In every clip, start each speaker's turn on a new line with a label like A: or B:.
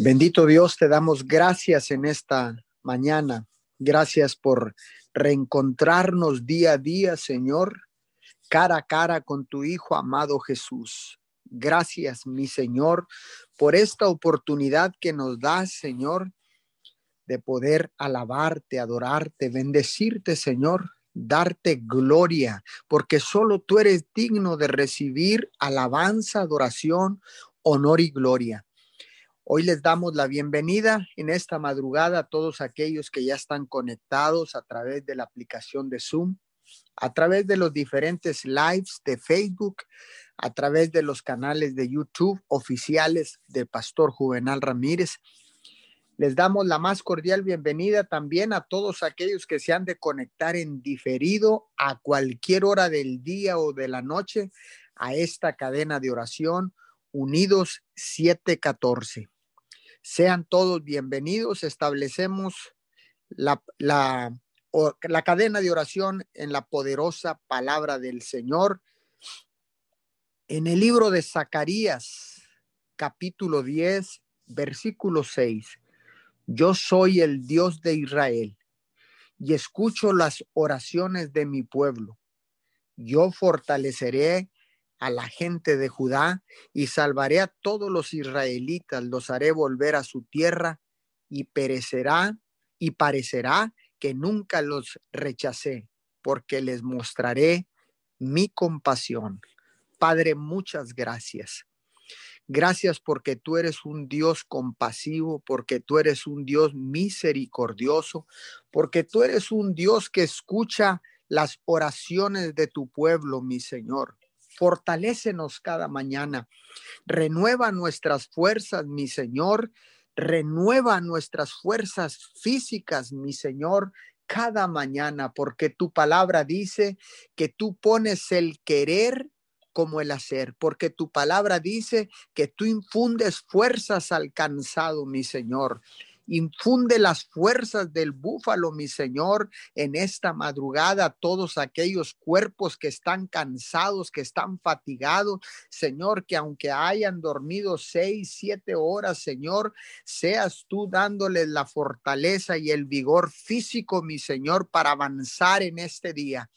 A: Bendito Dios, te damos gracias en esta mañana. Gracias por reencontrarnos día a día, Señor, cara a cara con tu Hijo amado Jesús. Gracias, mi Señor, por esta oportunidad que nos das, Señor, de poder alabarte, adorarte, bendecirte, Señor, darte gloria, porque solo tú eres digno de recibir alabanza, adoración, honor y gloria. Hoy les damos la bienvenida en esta madrugada a todos aquellos que ya están conectados a través de la aplicación de Zoom, a través de los diferentes lives de Facebook, a través de los canales de YouTube oficiales del Pastor Juvenal Ramírez. Les damos la más cordial bienvenida también a todos aquellos que se han de conectar en diferido a cualquier hora del día o de la noche a esta cadena de oración Unidos 714. Sean todos bienvenidos. Establecemos la, la, la cadena de oración en la poderosa palabra del Señor. En el libro de Zacarías, capítulo 10, versículo 6. Yo soy el Dios de Israel y escucho las oraciones de mi pueblo. Yo fortaleceré a la gente de Judá y salvaré a todos los israelitas, los haré volver a su tierra y perecerá y parecerá que nunca los rechacé, porque les mostraré mi compasión. Padre, muchas gracias. Gracias porque tú eres un Dios compasivo, porque tú eres un Dios misericordioso, porque tú eres un Dios que escucha las oraciones de tu pueblo, mi Señor. Fortalécenos cada mañana. Renueva nuestras fuerzas, mi Señor. Renueva nuestras fuerzas físicas, mi Señor, cada mañana, porque tu palabra dice que tú pones el querer como el hacer, porque tu palabra dice que tú infundes fuerzas al cansado, mi Señor. Infunde las fuerzas del búfalo, mi Señor, en esta madrugada, todos aquellos cuerpos que están cansados, que están fatigados, Señor, que aunque hayan dormido seis, siete horas, Señor, seas tú dándoles la fortaleza y el vigor físico, mi Señor, para avanzar en este día.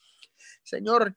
A: Señor,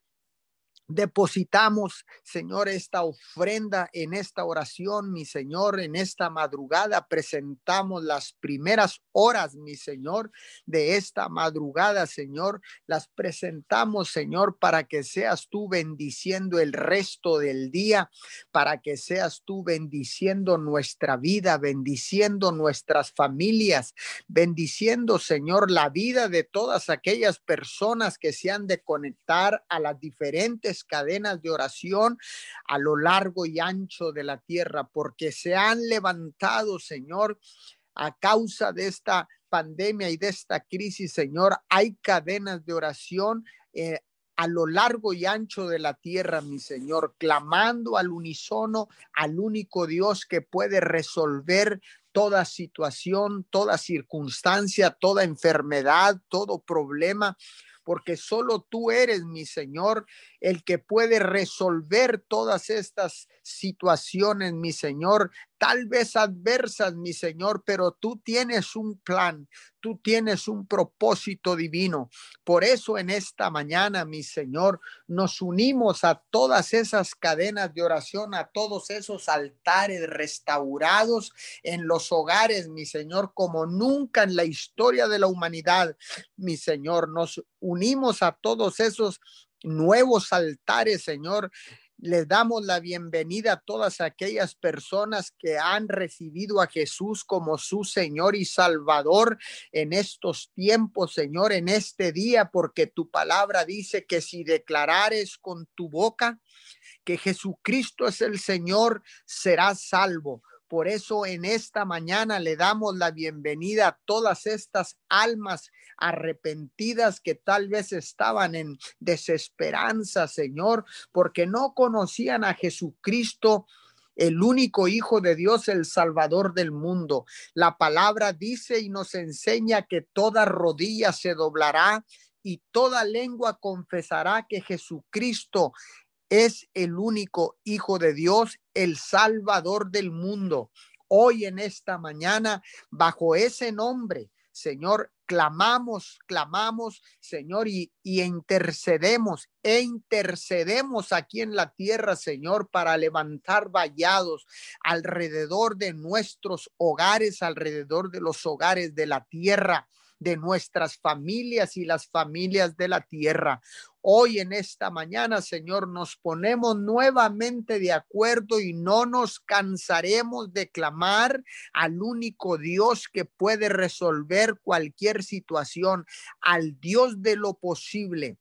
A: Depositamos, Señor, esta ofrenda en esta oración, mi Señor, en esta madrugada. Presentamos las primeras horas, mi Señor, de esta madrugada, Señor. Las presentamos, Señor, para que seas tú bendiciendo el resto del día, para que seas tú bendiciendo nuestra vida, bendiciendo nuestras familias, bendiciendo, Señor, la vida de todas aquellas personas que se han de conectar a las diferentes cadenas de oración a lo largo y ancho de la tierra, porque se han levantado, Señor, a causa de esta pandemia y de esta crisis, Señor, hay cadenas de oración. Eh, a lo largo y ancho de la tierra, mi Señor, clamando al unísono, al único Dios que puede resolver toda situación, toda circunstancia, toda enfermedad, todo problema porque solo tú eres, mi Señor, el que puede resolver todas estas situaciones, mi Señor, tal vez adversas, mi Señor, pero tú tienes un plan, tú tienes un propósito divino. Por eso en esta mañana, mi Señor, nos unimos a todas esas cadenas de oración, a todos esos altares restaurados en los hogares, mi Señor, como nunca en la historia de la humanidad, mi Señor. Nos unimos a todos esos nuevos altares, Señor. Les damos la bienvenida a todas aquellas personas que han recibido a Jesús como su Señor y Salvador en estos tiempos, Señor, en este día, porque tu palabra dice que si declarares con tu boca que Jesucristo es el Señor, serás salvo. Por eso en esta mañana le damos la bienvenida a todas estas almas arrepentidas que tal vez estaban en desesperanza, Señor, porque no conocían a Jesucristo el único Hijo de Dios, el Salvador del mundo. La palabra dice y nos enseña que toda rodilla se doblará y toda lengua confesará que Jesucristo es el único Hijo de Dios, el Salvador del mundo. Hoy en esta mañana, bajo ese nombre, Señor, clamamos, clamamos, Señor, y, y, intercedemos e intercedemos aquí en la tierra, Señor, para levantar vallados alrededor de nuestros hogares, alrededor de los hogares de la tierra de nuestras familias y las familias de la tierra. Hoy en esta mañana, Señor, nos ponemos nuevamente de acuerdo y no nos cansaremos de clamar al único Dios que puede resolver cualquier situación, al Dios de lo posible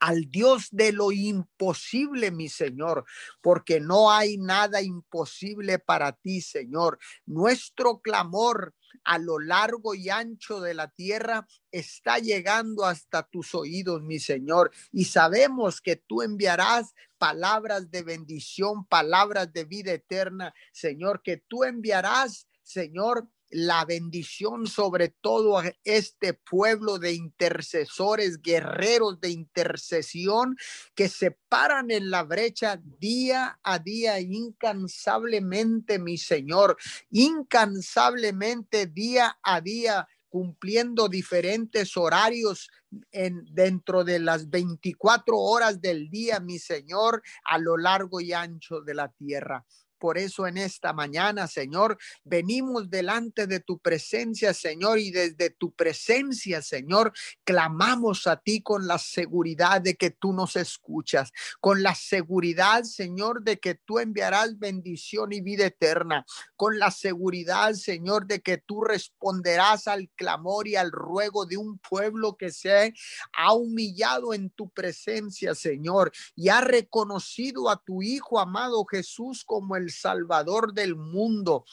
A: al Dios de lo imposible, mi Señor, porque no hay nada imposible para ti, Señor. Nuestro clamor a lo largo y ancho de la tierra está llegando hasta tus oídos, mi Señor. Y sabemos que tú enviarás palabras de bendición, palabras de vida eterna, Señor, que tú enviarás, Señor, la bendición sobre todo a este pueblo de intercesores, guerreros de intercesión que se paran en la brecha día a día incansablemente, mi Señor, incansablemente día a día cumpliendo diferentes horarios en dentro de las 24 horas del día, mi Señor, a lo largo y ancho de la tierra. Por eso en esta mañana, Señor, venimos delante de tu presencia, Señor, y desde tu presencia, Señor, clamamos a ti con la seguridad de que tú nos escuchas, con la seguridad, Señor, de que tú enviarás bendición y vida eterna, con la seguridad, Señor, de que tú responderás al clamor y al ruego de un pueblo que se ha humillado en tu presencia, Señor, y ha reconocido a tu Hijo amado Jesús como el Salvador del mundo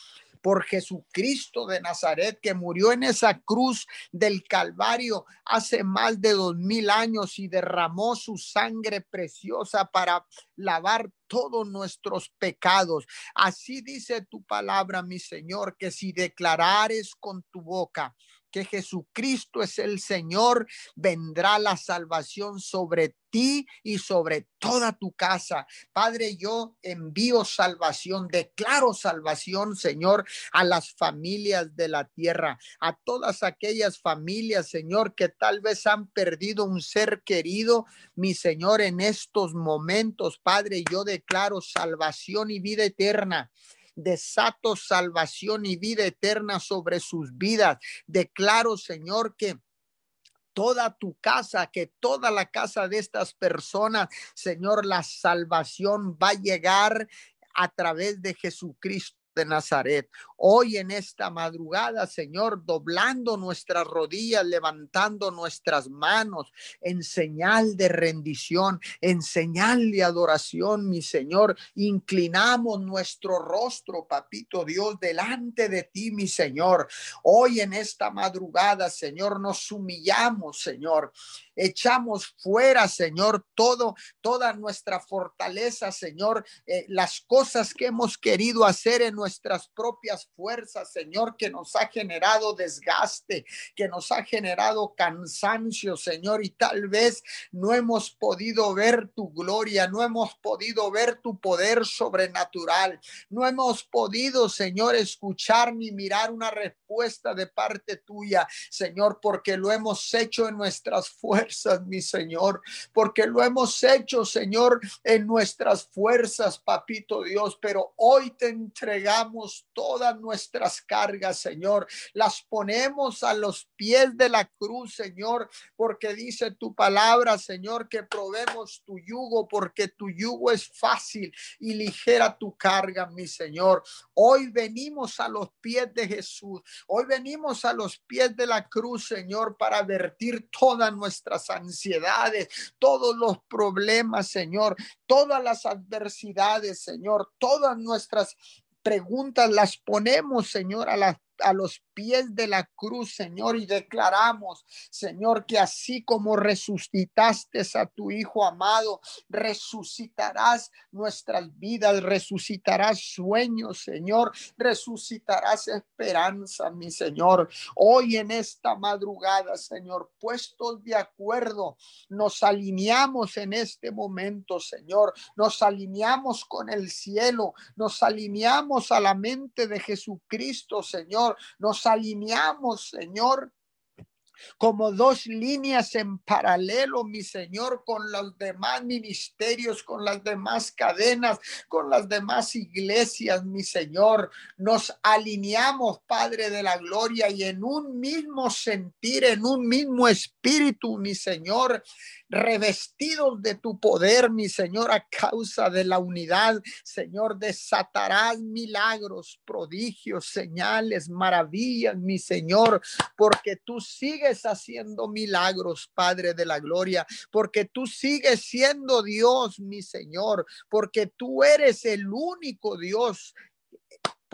A: por Jesucristo de Nazaret, que murió en esa cruz del Calvario hace más de dos mil años y derramó su sangre preciosa para lavar todos nuestros pecados. Así dice tu palabra, mi Señor, que si declarares con tu boca que Jesucristo es el Señor, vendrá la salvación sobre ti y sobre toda tu casa. Padre, yo envío salvación, declaro salvación, Señor, a las familias de la tierra, a todas aquellas familias, Señor, que tal vez han perdido un ser querido, mi Señor, en estos momentos, Padre, yo declaro salvación y vida eterna desato salvación y vida eterna sobre sus vidas. Declaro, Señor, que toda tu casa, que toda la casa de estas personas, Señor, la salvación va a llegar a través de Jesucristo de Nazaret. Hoy en esta madrugada, Señor, doblando nuestras rodillas, levantando nuestras manos en señal de rendición, en señal de adoración, mi Señor, inclinamos nuestro rostro, papito Dios, delante de ti, mi Señor. Hoy en esta madrugada, Señor, nos humillamos, Señor. Echamos fuera, Señor, todo, toda nuestra fortaleza, Señor, eh, las cosas que hemos querido hacer en nuestras propias fuerzas, Señor, que nos ha generado desgaste, que nos ha generado cansancio, Señor, y tal vez no hemos podido ver tu gloria, no hemos podido ver tu poder sobrenatural, no hemos podido, Señor, escuchar ni mirar una respuesta de parte tuya, Señor, porque lo hemos hecho en nuestras fuerzas, mi Señor, porque lo hemos hecho, Señor, en nuestras fuerzas, papito Dios, pero hoy te entregamos todas nuestras cargas, Señor, las ponemos a los pies de la cruz, Señor, porque dice tu palabra, Señor, que probemos tu yugo, porque tu yugo es fácil y ligera tu carga, mi Señor. Hoy venimos a los pies de Jesús, hoy venimos a los pies de la cruz, Señor, para vertir todas nuestras ansiedades, todos los problemas, Señor, todas las adversidades, Señor, todas nuestras preguntas las ponemos, Señor, a, a los pies de la cruz, Señor, y declaramos, Señor, que así como resucitaste a tu Hijo amado, resucitarás nuestras vidas, resucitarás sueños, Señor, resucitarás esperanza, mi Señor. Hoy en esta madrugada, Señor, puestos de acuerdo, nos alineamos en este momento, Señor, nos alineamos con el cielo, nos alineamos a la mente de Jesucristo, Señor, nos alineamos, Señor, como dos líneas en paralelo, mi Señor, con los demás ministerios, con las demás cadenas, con las demás iglesias, mi Señor. Nos alineamos, Padre de la Gloria, y en un mismo sentir, en un mismo espíritu, mi Señor, revestidos de tu poder, mi Señor, a causa de la unidad, Señor, desatarás milagros, prodigios, señales, maravillas, mi Señor, porque tú sigues haciendo milagros, Padre de la Gloria, porque tú sigues siendo Dios, mi Señor, porque tú eres el único Dios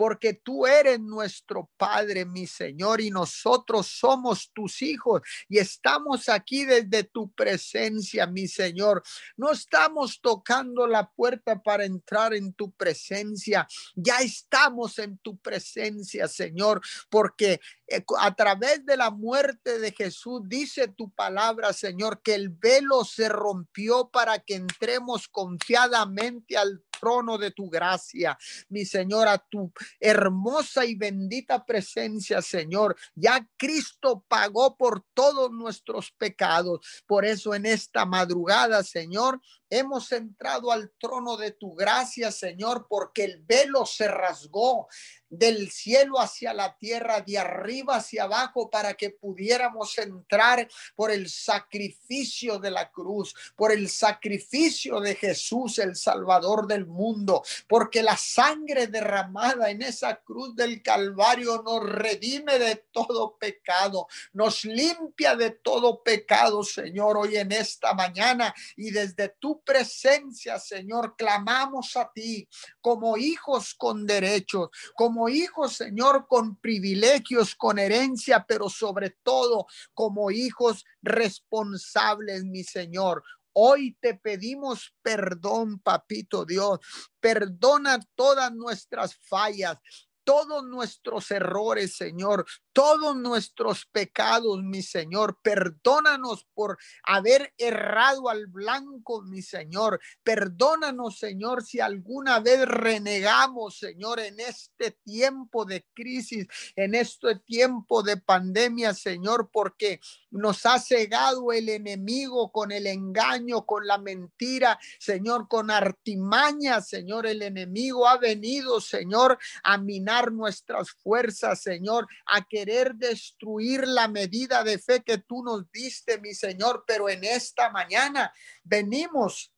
A: porque tú eres nuestro Padre, mi Señor, y nosotros somos tus hijos y estamos aquí desde tu presencia, mi Señor. No estamos tocando la puerta para entrar en tu presencia, ya estamos en tu presencia, Señor, porque eh, a través de la muerte de Jesús, dice tu palabra, Señor, que el velo se rompió para que entremos confiadamente al trono de tu gracia, mi Señor, a tu hermosa y bendita presencia, Señor. Ya Cristo pagó por todos nuestros pecados. Por eso en esta madrugada, Señor, hemos entrado al trono de tu gracia, Señor, porque el velo se rasgó del cielo hacia la tierra, de arriba hacia abajo, para que pudiéramos entrar por el sacrificio de la cruz, por el sacrificio de Jesús, el Salvador del mundo, porque la sangre derramada en esa cruz del Calvario nos redime de todo pecado, nos limpia de todo pecado, Señor, hoy en esta mañana. Y desde tu presencia, Señor, clamamos a ti como hijos con derechos, como hijos, Señor, con privilegios, con herencia, pero sobre todo como hijos responsables, mi Señor. Hoy te pedimos perdón, papito Dios. Perdona todas nuestras fallas, todos nuestros errores, Señor, todos nuestros pecados, mi Señor. Perdónanos por haber errado al blanco, mi Señor. Perdónanos, Señor, si alguna vez renegamos, Señor, en este tiempo de crisis, en este tiempo de pandemia, Señor, porque nos ha cegado el enemigo con el engaño, con la mentira, Señor, con artimaña, Señor. El enemigo ha venido, Señor, a minar nuestras fuerzas, Señor, a que querer destruir la medida de fe que tú nos diste, mi Señor, pero en esta mañana venimos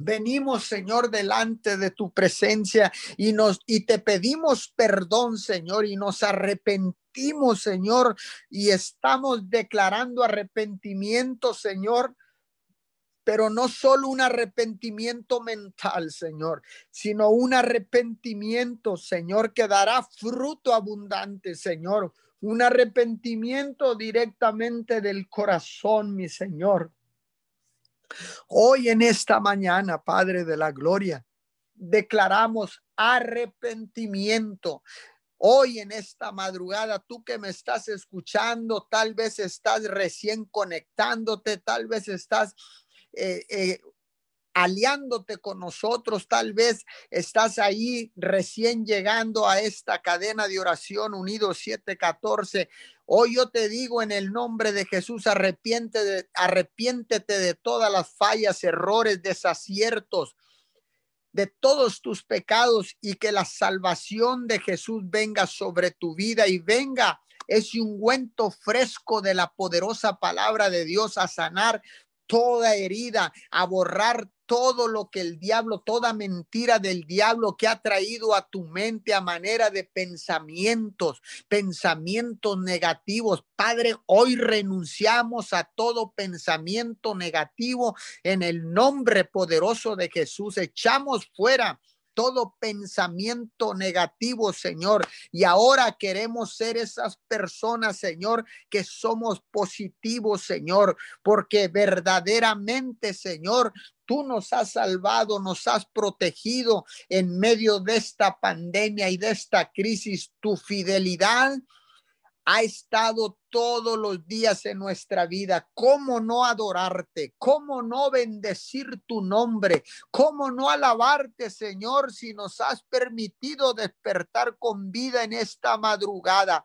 A: Venimos, Señor, delante de tu presencia y nos y te pedimos perdón, Señor, y nos arrepentimos, Señor, y estamos declarando arrepentimiento, Señor, pero no solo un arrepentimiento mental, Señor, sino un arrepentimiento, Señor, que dará fruto abundante, Señor, un arrepentimiento directamente del corazón, mi Señor. Hoy en esta mañana, Padre de la Gloria, declaramos arrepentimiento. Hoy en esta madrugada, tú que me estás escuchando, tal vez estás recién conectándote, tal vez estás eh, eh, aliándote con nosotros. Tal vez estás ahí recién llegando a esta cadena de oración unido 714. Hoy yo te digo en el nombre de Jesús, arrepiente de, arrepiéntete de todas las fallas, errores, desaciertos, de todos tus pecados y que la salvación de Jesús venga sobre tu vida y venga ese ungüento fresco de la poderosa palabra de Dios a sanar toda herida, a borrar todo lo que el diablo, toda mentira del diablo que ha traído a tu mente a manera de pensamientos, pensamientos negativos. Padre, hoy renunciamos a todo pensamiento negativo en el nombre poderoso de Jesús. Echamos fuera todo pensamiento negativo, Señor. Y ahora queremos ser esas personas, Señor, que somos positivos, Señor, porque verdaderamente, Señor, Tú nos has salvado, nos has protegido en medio de esta pandemia y de esta crisis. Tu fidelidad ha estado todos los días en nuestra vida. ¿Cómo no adorarte? ¿Cómo no bendecir tu nombre? ¿Cómo no alabarte, Señor, si nos has permitido despertar con vida en esta madrugada?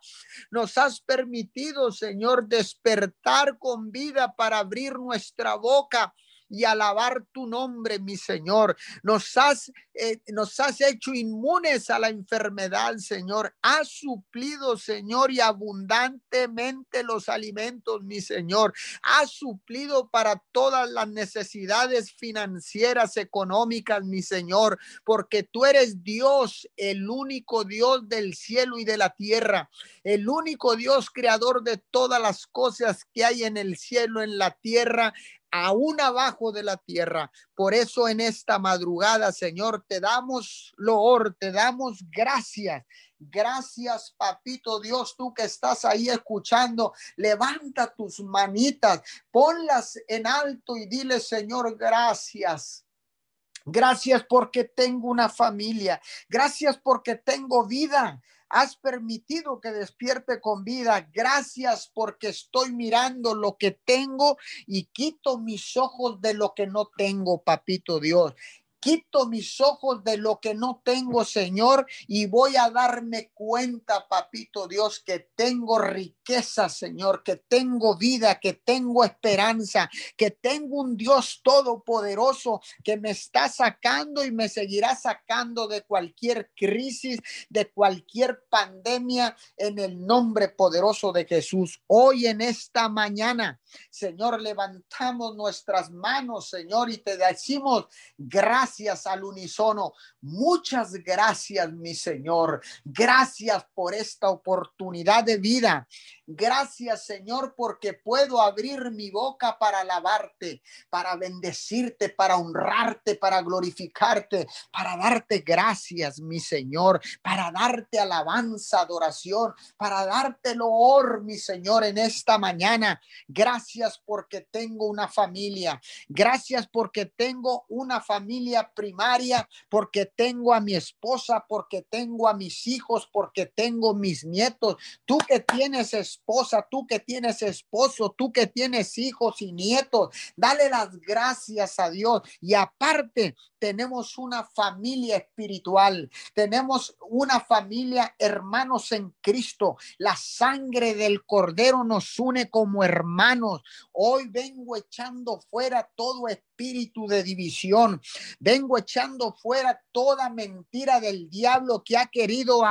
A: Nos has permitido, Señor, despertar con vida para abrir nuestra boca y alabar tu nombre, mi Señor. Nos has, eh, nos has hecho inmunes a la enfermedad, Señor. Has suplido, Señor, y abundantemente los alimentos, mi Señor. Has suplido para todas las necesidades financieras, económicas, mi Señor, porque tú eres Dios, el único Dios del cielo y de la tierra, el único Dios creador de todas las cosas que hay en el cielo, en la tierra aún abajo de la tierra. Por eso en esta madrugada, Señor, te damos loor, te damos gracias. Gracias, papito Dios, tú que estás ahí escuchando, levanta tus manitas, ponlas en alto y dile, Señor, gracias. Gracias porque tengo una familia. Gracias porque tengo vida has permitido que despierte con vida. Gracias porque estoy mirando lo que tengo y quito mis ojos de lo que no tengo, papito Dios. Quito mis ojos de lo que no tengo, Señor, y voy a darme cuenta, papito Dios, que tengo riqueza, Señor, que tengo vida, que tengo esperanza, que tengo un Dios todopoderoso que me está sacando y me seguirá sacando de cualquier crisis, de cualquier pandemia, en el nombre poderoso de Jesús. Hoy en esta mañana, Señor, levantamos nuestras manos, Señor, y te decimos gracias gracias al unísono. Muchas gracias, mi Señor. Gracias por esta oportunidad de vida. Gracias, Señor, porque puedo abrir mi boca para alabarte, para bendecirte, para honrarte, para glorificarte, para darte gracias, mi Señor, para darte alabanza, adoración, para darte loor, mi Señor, en esta mañana. Gracias porque tengo una familia. Gracias porque tengo una familia primaria, porque tengo a mi esposa, porque tengo a mis hijos, porque tengo mis nietos. Tú que tienes esposa, tú que tienes esposo, tú que tienes hijos y nietos, dale las gracias a Dios. Y aparte, tenemos una familia espiritual, tenemos una familia hermanos en Cristo. La sangre del Cordero nos une como hermanos. Hoy vengo echando fuera todo espíritu de división. Echando fuera toda mentira del diablo que ha querido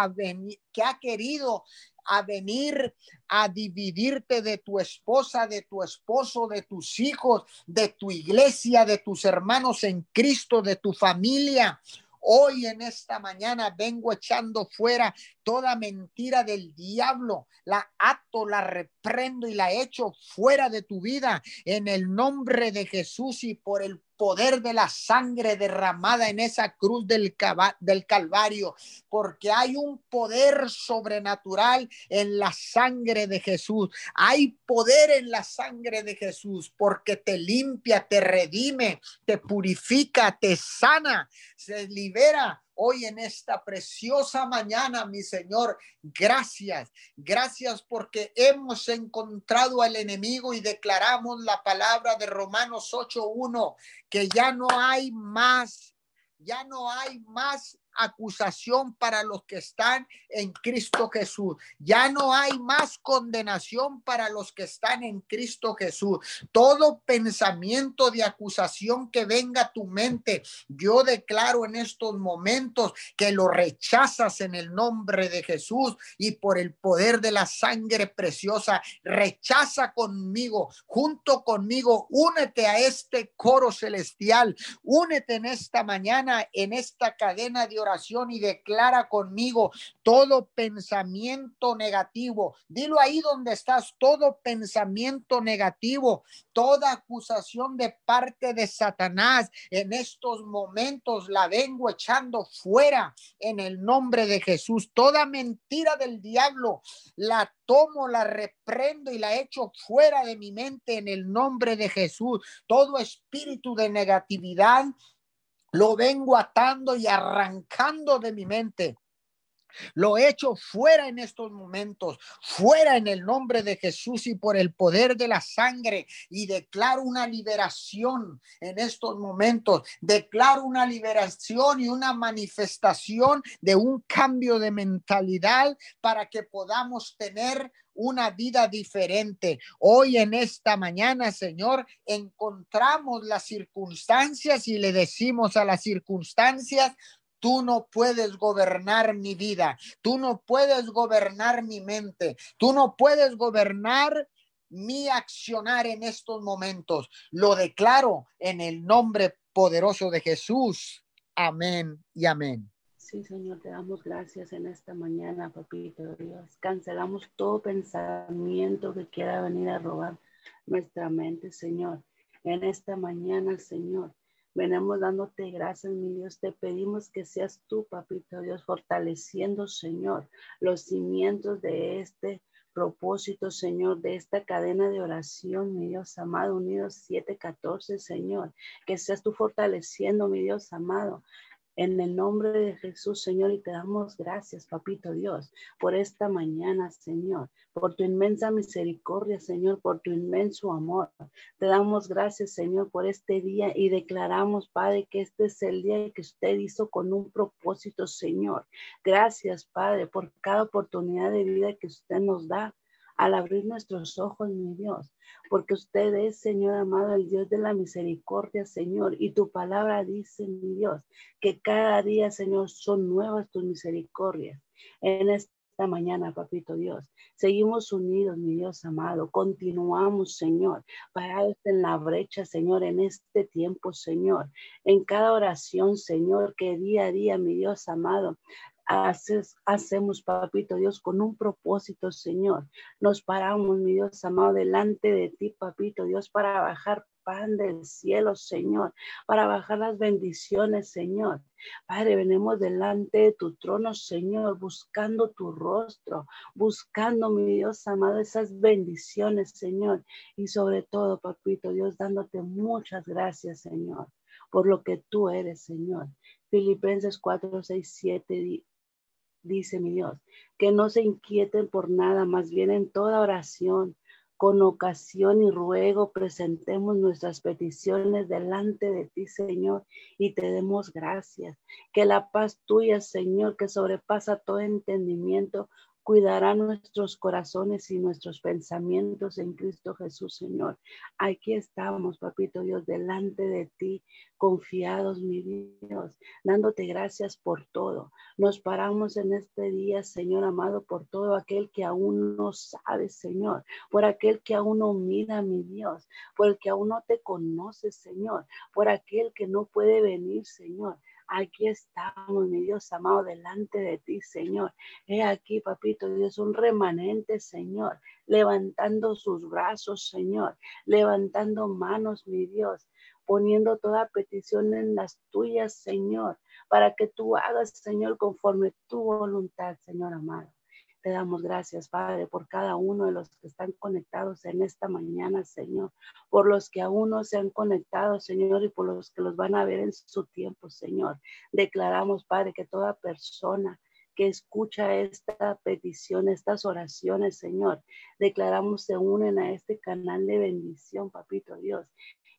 A: que ha querido a venir a dividirte de tu esposa, de tu esposo, de tus hijos, de tu iglesia, de tus hermanos en Cristo, de tu familia. Hoy en esta mañana vengo echando fuera toda mentira del diablo. La ato, la reprendo y la echo fuera de tu vida en el nombre de Jesús y por el poder de la sangre derramada en esa cruz del, del Calvario, porque hay un poder sobrenatural en la sangre de Jesús. Hay poder en la sangre de Jesús porque te limpia, te redime, te purifica, te sana, se libera hoy en esta preciosa mañana, mi Señor. Gracias, gracias porque hemos encontrado al enemigo y declaramos la palabra de Romanos 8.1, que ya no hay más, ya no hay más acusación para los que están en Cristo Jesús. Ya no hay más condenación para los que están en Cristo Jesús. Todo pensamiento de acusación que venga a tu mente, yo declaro en estos momentos que lo rechazas en el nombre de Jesús y por el poder de la sangre preciosa. Rechaza conmigo, junto conmigo, únete a este coro celestial, únete en esta mañana, en esta cadena de oración y declara conmigo todo pensamiento negativo. Dilo ahí donde estás, todo pensamiento negativo, toda acusación de parte de Satanás en estos momentos la vengo echando fuera en el nombre de Jesús. Toda mentira del diablo la tomo, la reprendo y la echo fuera de mi mente en el nombre de Jesús. Todo espíritu de negatividad lo vengo atando y arrancando de mi mente. Lo echo fuera en estos momentos, fuera en el nombre de Jesús y por el poder de la sangre y declaro una liberación en estos momentos. Declaro una liberación y una manifestación de un cambio de mentalidad para que podamos tener una vida diferente. Hoy en esta mañana, Señor, encontramos las circunstancias y le decimos a las circunstancias, Tú no puedes gobernar mi vida, tú no puedes gobernar mi mente, tú no puedes gobernar mi accionar en estos momentos. Lo declaro en el nombre poderoso de Jesús. Amén y amén.
B: Sí, Señor, te damos gracias en esta mañana, papito Dios. Cancelamos todo pensamiento que quiera venir a robar nuestra mente, Señor. En esta mañana, Señor, Venimos dándote gracias, mi Dios. Te pedimos que seas tú, papito Dios, fortaleciendo, Señor, los cimientos de este propósito, Señor, de esta cadena de oración, mi Dios amado, unidos 714, Señor. Que seas tú fortaleciendo, mi Dios amado, en el nombre de Jesús, Señor, y te damos gracias, papito Dios, por esta mañana, Señor, por tu inmensa misericordia, Señor, por tu inmenso amor. Te damos gracias, Señor, por este día y declaramos, Padre, que este es el día que usted hizo con un propósito, Señor. Gracias, Padre, por cada oportunidad de vida que usted nos da al abrir nuestros ojos, mi Dios, porque usted es, Señor amado, el Dios de la misericordia, Señor, y tu palabra dice, mi Dios, que cada día, Señor, son nuevas tus misericordias. En esta mañana, papito Dios. Seguimos unidos, mi Dios amado. Continuamos, Señor, parados en la brecha, Señor, en este tiempo, Señor. En cada oración, Señor, que día a día, mi Dios amado, hacemos, papito Dios, con un propósito, Señor. Nos paramos, mi Dios amado, delante de ti, papito Dios, para bajar pan del cielo, Señor, para bajar las bendiciones, Señor. Padre, venimos delante de tu trono, Señor, buscando tu rostro, buscando, mi Dios amado, esas bendiciones, Señor. Y sobre todo, papito Dios, dándote muchas gracias, Señor, por lo que tú eres, Señor. Filipenses 4, 6, 7 dice mi Dios, que no se inquieten por nada, más bien en toda oración, con ocasión y ruego, presentemos nuestras peticiones delante de ti, Señor, y te demos gracias. Que la paz tuya, Señor, que sobrepasa todo entendimiento, cuidará nuestros corazones y nuestros pensamientos en Cristo Jesús, Señor. Aquí estamos, papito Dios, delante de ti, confiados, mi Dios, dándote gracias por todo. Nos paramos en este día, Señor amado, por todo aquel que aún no sabe, Señor, por aquel que aún no mira, mi Dios, por el que aún no te conoce, Señor, por aquel que no puede venir, Señor. Aquí estamos, mi Dios amado, delante de ti, Señor. He aquí, papito Dios, un remanente, Señor, levantando sus brazos, Señor, levantando manos, mi Dios, poniendo toda petición en las tuyas, Señor, para que tú hagas, Señor, conforme tu voluntad, Señor amado. Te damos gracias, Padre, por cada uno de los que están conectados en esta mañana, Señor, por los que aún no se han conectado, Señor, y por los que los van a ver en su tiempo, Señor. Declaramos, Padre, que toda persona que escucha esta petición, estas oraciones, Señor, declaramos se unen a este canal de bendición, Papito Dios.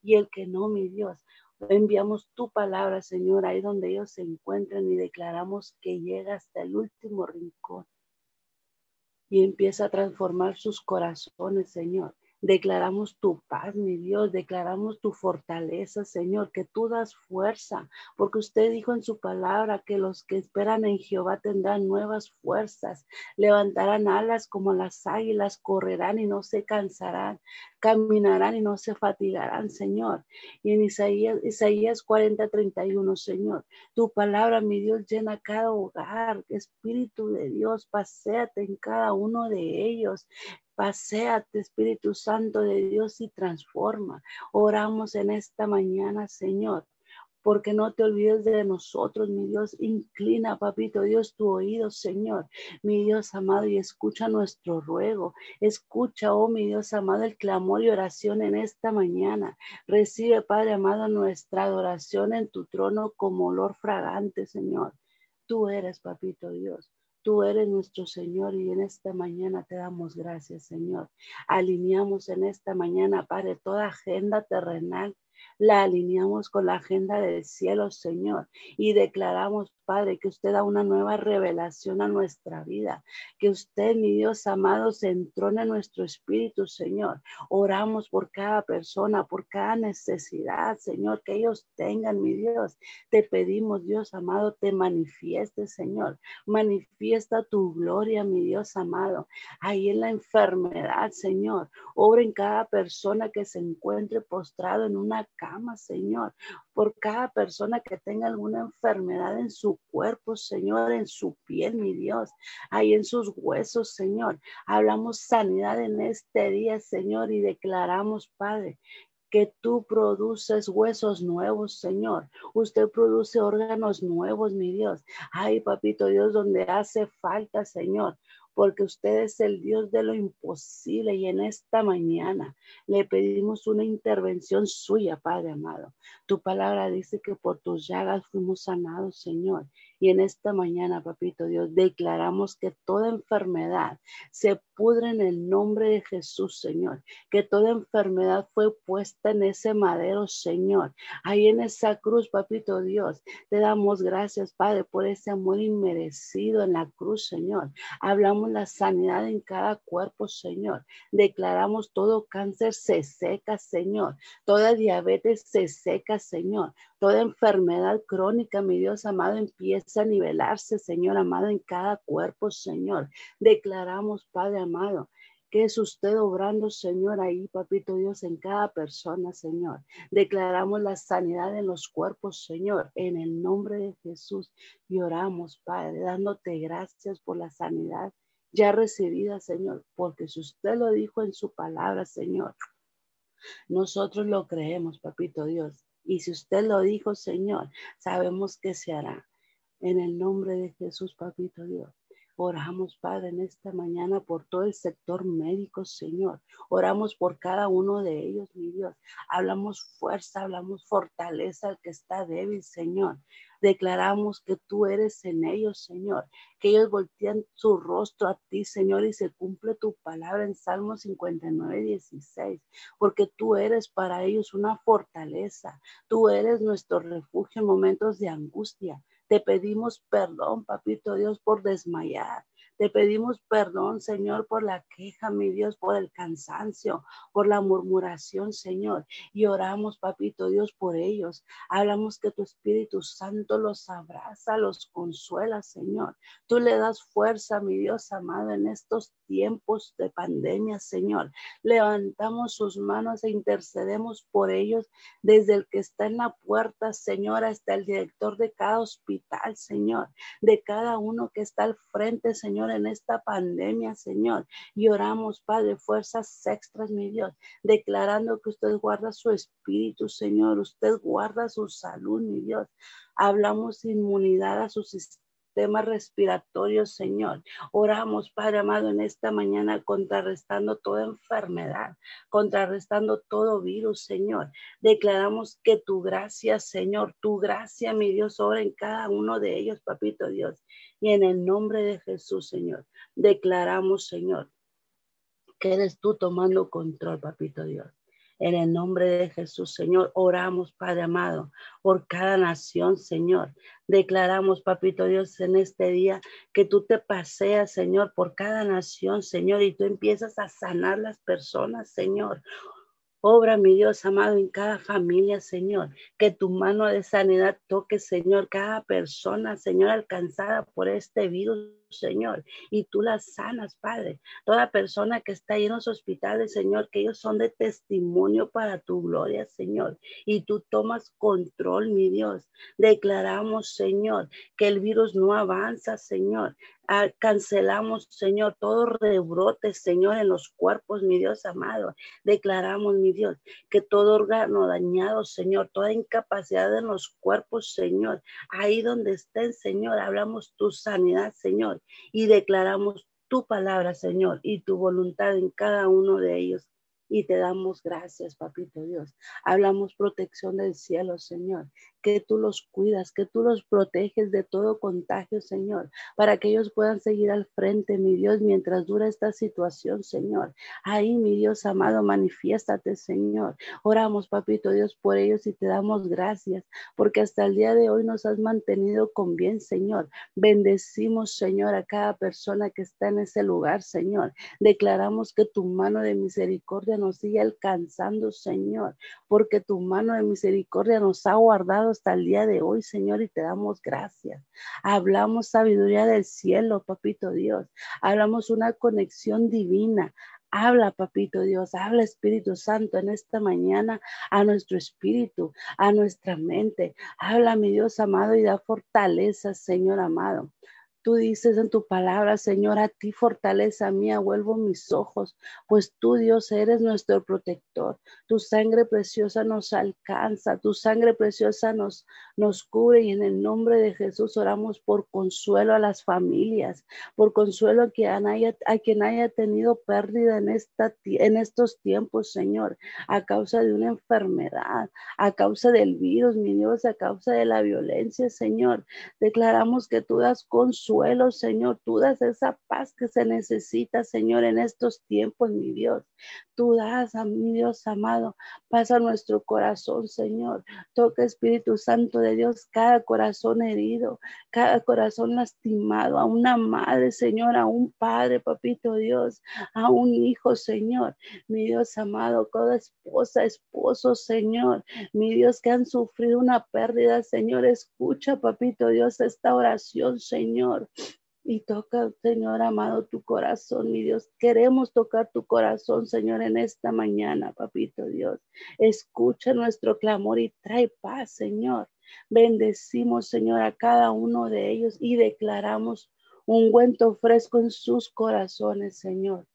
B: Y el que no, mi Dios, enviamos tu palabra, Señor, ahí donde ellos se encuentren y declaramos que llega hasta el último rincón y empieza a transformar sus corazones, Señor. Declaramos tu paz, mi Dios, declaramos tu fortaleza, Señor, que tú das fuerza, porque usted dijo en su palabra que los que esperan en Jehová tendrán nuevas fuerzas, levantarán alas como las águilas, correrán y no se cansarán, caminarán y no se fatigarán, Señor. Y en Isaías, Isaías 40, 31, Señor, tu palabra, mi Dios, llena cada hogar, Espíritu de Dios, paséate en cada uno de ellos. Paseate, Espíritu Santo de Dios, y transforma. Oramos en esta mañana, Señor porque no te olvides de nosotros, mi Dios. Inclina, papito Dios, tu oído, Señor, mi Dios amado, y escucha nuestro ruego. Escucha, oh mi Dios amado, el clamor y oración en esta mañana. Recibe, Padre amado, nuestra adoración en tu trono como olor fragante, Señor. Tú eres, papito Dios. Tú eres nuestro Señor y en esta mañana te damos gracias, Señor. Alineamos en esta mañana, Padre, toda agenda terrenal la alineamos con la agenda del cielo, Señor, y declaramos, Padre, que usted da una nueva revelación a nuestra vida, que usted, mi Dios amado, se entrone en nuestro espíritu, Señor. Oramos por cada persona, por cada necesidad, Señor, que ellos tengan, mi Dios. Te pedimos, Dios amado, te manifieste, Señor. Manifiesta tu gloria, mi Dios amado. Ahí en la enfermedad, Señor. Obra en cada persona que se encuentre postrado en una cama, Señor, por cada persona que tenga alguna enfermedad en su cuerpo, Señor, en su piel, mi Dios, ahí en sus huesos, Señor. Hablamos sanidad en este día, Señor, y declaramos, Padre, que tú produces huesos nuevos, Señor. Usted produce órganos nuevos, mi Dios. Ay, papito Dios, donde hace falta, Señor porque usted es el Dios de lo imposible y en esta mañana le pedimos una intervención suya, Padre amado. Tu palabra dice que por tus llagas fuimos sanados, Señor. Y en esta mañana, papito Dios, declaramos que toda enfermedad se pudre en el nombre de Jesús, Señor. Que toda enfermedad fue puesta en ese madero, Señor. Ahí en esa cruz, papito Dios, te damos gracias, Padre, por ese amor inmerecido en la cruz, Señor. Hablamos la sanidad en cada cuerpo, Señor. Declaramos todo cáncer se seca, Señor. Toda diabetes se seca, Señor. Toda enfermedad crónica, mi Dios amado, empieza a nivelarse, Señor amado, en cada cuerpo, Señor. Declaramos, Padre amado, que es usted obrando, Señor, ahí, papito Dios, en cada persona, Señor. Declaramos la sanidad en los cuerpos, Señor, en el nombre de Jesús. Y oramos, Padre, dándote gracias por la sanidad ya recibida, Señor, porque si usted lo dijo en su palabra, Señor, nosotros lo creemos, papito Dios. Y si usted lo dijo, Señor, sabemos que se hará. En el nombre de Jesús, papito Dios. Oramos, Padre, en esta mañana por todo el sector médico, Señor. Oramos por cada uno de ellos, mi Dios. Hablamos fuerza, hablamos fortaleza al que está débil, Señor. Declaramos que tú eres en ellos, Señor. Que ellos voltean su rostro a ti, Señor, y se cumple tu palabra en Salmo 59, 16. Porque tú eres para ellos una fortaleza. Tú eres nuestro refugio en momentos de angustia. Te pedimos perdón, papito Dios, por desmayar. Te pedimos perdón, Señor, por la queja, mi Dios, por el cansancio, por la murmuración, Señor. Y oramos, papito Dios, por ellos. Hablamos que tu Espíritu Santo los abraza, los consuela, Señor. Tú le das fuerza, mi Dios amado, en estos tiempos de pandemia, Señor. Levantamos sus manos e intercedemos por ellos desde el que está en la puerta, Señor, hasta el director de cada hospital, Señor, de cada uno que está al frente, Señor en esta pandemia, Señor. Y oramos, Padre, fuerzas extras, mi Dios, declarando que usted guarda su espíritu, Señor. Usted guarda su salud, mi Dios. Hablamos inmunidad a su temas respiratorios, Señor. Oramos, Padre amado, en esta mañana contrarrestando toda enfermedad, contrarrestando todo virus, Señor. Declaramos que tu gracia, Señor, tu gracia, mi Dios, obra en cada uno de ellos, papito Dios. Y en el nombre de Jesús, Señor, declaramos, Señor, que eres tú tomando control, papito Dios En el nombre de Jesús, Señor, oramos, Padre amado, por cada nación, Señor. Declaramos, Papito Dios, en este día que tú te paseas, Señor, por cada nación, Señor, y tú empiezas a sanar las personas, Señor. Obra, mi Dios amado, en cada familia, Señor. Que tu mano de sanidad toque, Señor, cada persona, Señor, alcanzada por este virus, Señor. Y tú las sanas, Padre. Toda persona que está ahí en los hospitales, Señor, que ellos son de testimonio para tu gloria, Señor. Y tú tomas control, mi Dios. Declaramos, Señor, que el virus no avanza, Señor. Ah, cancelamos, Señor, todo rebrote, Señor, en los cuerpos, mi Dios amado. Declaramos, mi Dios, que todo órgano dañado, Señor, toda incapacidad en los cuerpos, Señor, ahí donde estén, Señor, hablamos tu sanidad, Señor, y declaramos tu palabra, Señor, y tu voluntad en cada uno de ellos. Y te damos gracias, papito Dios. Hablamos protección del cielo, Señor que tú los cuidas, que tú los proteges de todo contagio, Señor, para que ellos puedan seguir al frente, mi Dios, mientras dura esta situación, Señor. Ahí, mi Dios amado, manifiéstate, Señor. Oramos, papito Dios, por ellos y te damos gracias, porque hasta el día de hoy nos has mantenido con bien, Señor. Bendecimos, Señor, a cada persona que está en ese lugar, Señor. Declaramos que tu mano de misericordia nos sigue alcanzando, Señor, porque tu mano de misericordia nos ha guardado hasta el día de hoy, Señor, y te damos gracias. Hablamos sabiduría del cielo, papito Dios. Hablamos una conexión divina. Habla, papito Dios, habla Espíritu Santo en esta mañana a nuestro espíritu, a nuestra mente. Habla, mi Dios amado, y da fortaleza, Señor amado. Tú dices en tu palabra, Señor, a ti fortaleza mía, vuelvo mis ojos, pues tú, Dios, eres nuestro protector. Tu sangre preciosa nos alcanza, tu sangre preciosa nos, nos cubre y en el nombre de Jesús oramos por consuelo a las familias, por consuelo a quien haya, tenido pérdida en, en estos tiempos, Señor, a causa de una enfermedad, a causa del virus, mi Dios, a causa de la violencia, Señor. Declaramos que tú das consuelo Señor. Tú das esa paz que se necesita, Señor, en estos tiempos, mi Dios. Tú das a mi Dios amado, pasa nuestro corazón, Señor. Toca Espíritu Santo de Dios cada corazón herido, cada corazón lastimado, a una madre, Señor, a un padre, papito Dios, a un hijo, Señor. Mi Dios amado, cada esposa, esposo, Señor. Mi Dios que han sufrido una pérdida, Señor, escucha, papito Dios, esta oración, Señor. Y toca, Señor amado, tu corazón, mi Dios. Queremos tocar tu corazón, Señor, en esta mañana, papito Dios. Escucha nuestro clamor y trae paz, Señor. Bendecimos, Señor, a cada uno de ellos y declaramos un ungüento fresco en sus corazones, Señor.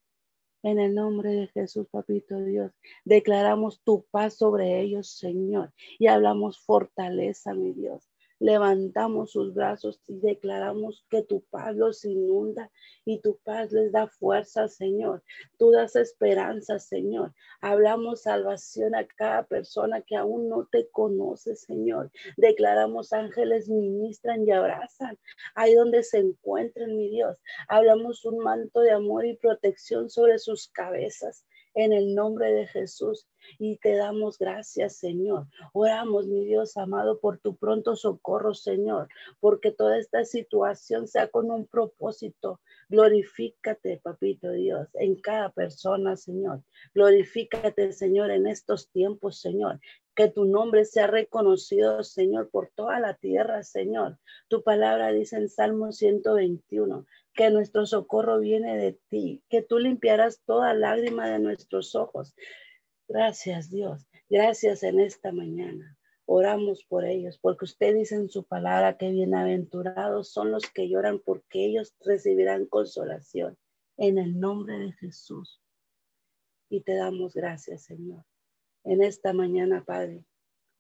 B: En el nombre de Jesús, papito Dios, declaramos tu paz sobre ellos, Señor, y hablamos fortaleza, mi Dios levantamos sus brazos y declaramos que tu paz los inunda y tu paz les da fuerza, Señor. Tú das esperanza, Señor. Hablamos salvación a cada persona que aún no te conoce, Señor. Declaramos ángeles ministran y abrazan ahí donde se encuentren, mi Dios. Hablamos un manto de amor y protección sobre sus cabezas en el nombre de Jesús y te damos gracias, Señor. Oramos, mi Dios amado, por tu pronto socorro, Señor, porque toda esta situación sea con un propósito. Glorifícate, papito Dios, en cada persona, Señor. Glorifícate, Señor, en estos tiempos, Señor. Que tu nombre sea reconocido, Señor, por toda la tierra, Señor. Tu palabra dice en Salmo 121 que nuestro socorro viene de ti, que tú limpiarás toda lágrima de nuestros ojos. Gracias Dios, gracias en esta mañana. Oramos por ellos, porque usted dice en su palabra que bienaventurados son los que lloran porque ellos recibirán consolación en el nombre de Jesús. Y te damos gracias, Señor. En esta mañana, Padre,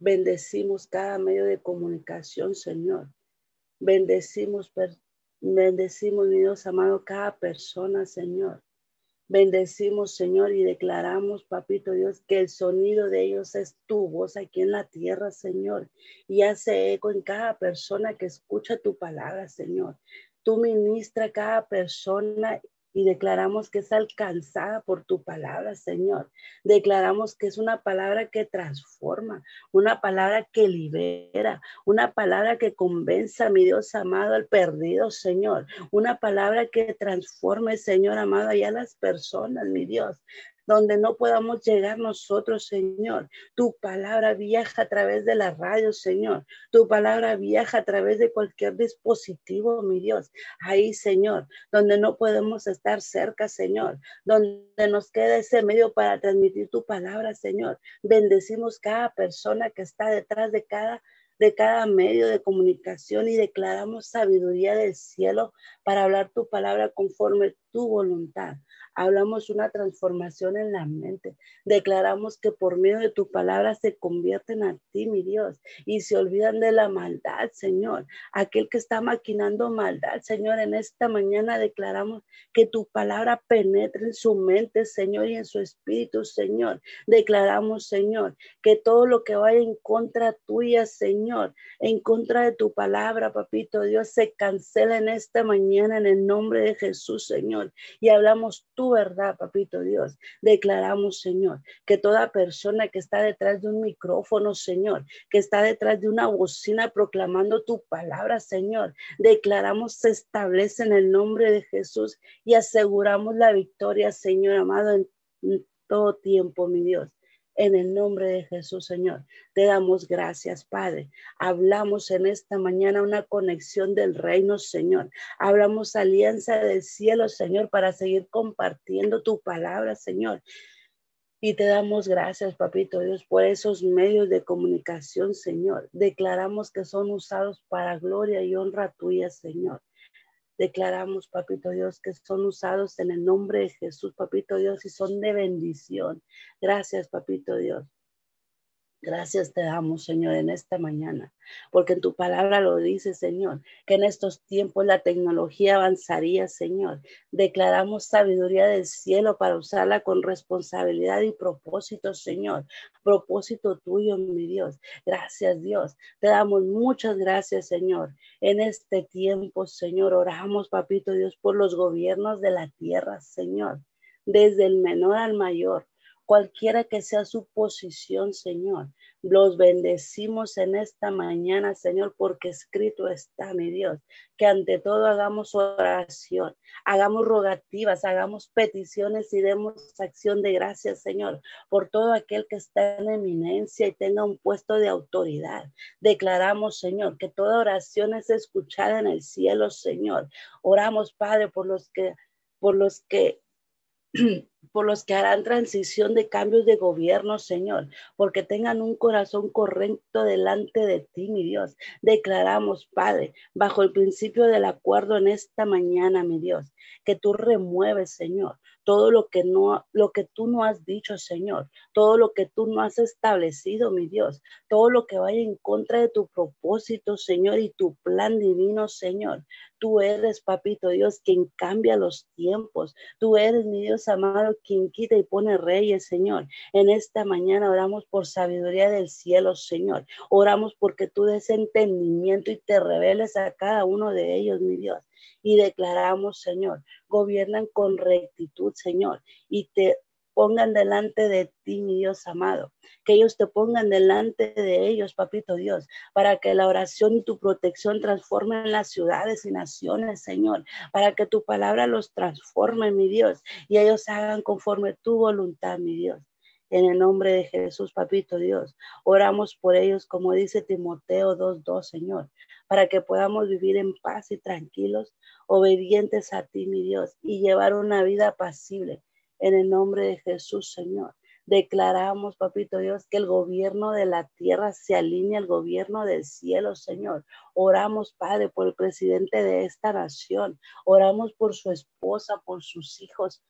B: bendecimos cada medio de comunicación, Señor. Bendecimos Bendecimos, mi Dios amado, cada persona, Señor. Bendecimos, Señor, y declaramos, Papito Dios, que el sonido de ellos es tu voz aquí en la tierra, Señor, y hace eco en cada persona que escucha tu palabra, Señor. Tú ministra a cada persona y declaramos que es alcanzada por tu palabra, Señor. Declaramos que es una palabra que transforma, una palabra que libera, una palabra que convenza, mi Dios amado, al perdido, Señor. Una palabra que transforme, Señor amado, allá a las personas, mi Dios donde no podamos llegar nosotros, Señor. Tu palabra viaja a través de la radio, Señor. Tu palabra viaja a través de cualquier dispositivo, mi Dios. Ahí, Señor, donde no podemos estar cerca, Señor, donde nos queda ese medio para transmitir tu palabra, Señor. Bendecimos cada persona que está detrás de cada de cada medio de comunicación y declaramos sabiduría del cielo para hablar tu palabra conforme tu voluntad hablamos una transformación en la mente. Declaramos que por medio de tu palabra se convierten a ti, mi Dios, y se olvidan de la maldad, Señor. Aquel que está maquinando maldad, Señor, en esta mañana declaramos que tu palabra penetre en su mente, Señor, y en su espíritu, Señor. Declaramos, Señor, que todo lo que vaya en contra tuya, Señor, en contra de tu palabra, papito Dios, se cancela en esta mañana en el nombre de Jesús, Señor. Y hablamos tú verdad, papito Dios. Declaramos, Señor, que toda persona que está detrás de un micrófono, Señor, que está detrás de una bocina proclamando tu palabra, Señor, declaramos se establece en el nombre de Jesús y aseguramos la victoria, Señor amado, en todo tiempo, mi Dios. En el nombre de Jesús, Señor, te damos gracias, Padre. Hablamos en esta mañana una conexión del reino, Señor. Hablamos alianza del cielo, Señor, para seguir compartiendo tu palabra, Señor. Y te damos gracias, papito Dios, por esos medios de comunicación, Señor. Declaramos que son usados para gloria y honra tuya, Señor. Declaramos, papito Dios, que son usados en el nombre de Jesús, papito Dios, y son de bendición. Gracias, papito Dios. Gracias te damos, Señor, en esta mañana, porque en tu palabra lo dice, Señor, que en estos tiempos la tecnología avanzaría, Señor. Declaramos sabiduría del cielo para usarla con responsabilidad y propósito, Señor. Propósito tuyo, mi Dios. Gracias, Dios. Te damos muchas gracias, Señor. En este tiempo, Señor, oramos, papito Dios, por los gobiernos de la tierra, Señor, desde el menor al mayor cualquiera que sea su posición, Señor. Los bendecimos en esta mañana, Señor, porque escrito está, mi Dios, que ante todo hagamos oración, hagamos rogativas, hagamos peticiones y demos acción de gracias, Señor, por todo aquel que está en eminencia y tenga un puesto de autoridad. Declaramos, Señor, que toda oración es escuchada en el cielo, Señor. Oramos, Padre, por los que por los que por los que harán transición de cambios de gobierno, Señor, porque tengan un corazón correcto delante de ti, mi Dios. Declaramos, Padre, bajo el principio del acuerdo en esta mañana, mi Dios, que tú remueves, Señor, todo lo que no lo que tú no has dicho, Señor, todo lo que tú no has establecido, mi Dios, todo lo que vaya en contra de tu propósito, Señor, y tu plan divino, Señor. Tú eres, papito Dios, quien cambia los tiempos. Tú eres, mi Dios amado, quien quita y pone reyes, Señor. En esta mañana oramos por sabiduría del cielo, Señor. Oramos porque tú des entendimiento y te reveles a cada uno de ellos, mi Dios. Y declaramos, Señor, gobiernan con rectitud, Señor, y te pongan delante de ti, mi Dios amado. Que ellos te pongan delante de ellos, papito Dios, para que la oración y tu protección transformen las ciudades y naciones, Señor, para que tu palabra los transforme, mi Dios, y ellos hagan conforme tu voluntad, mi Dios. En el nombre de Jesús, papito Dios, oramos por ellos, como dice Timoteo 2.2, Señor, para que podamos vivir en paz y tranquilos, obedientes a ti, mi Dios, y llevar una vida apacible en el nombre de Jesús, Señor. Declaramos, papito Dios, que el gobierno de la tierra se alinea al gobierno del cielo, Señor. Oramos, Padre, por el presidente de esta nación. Oramos por su esposa, por sus hijos,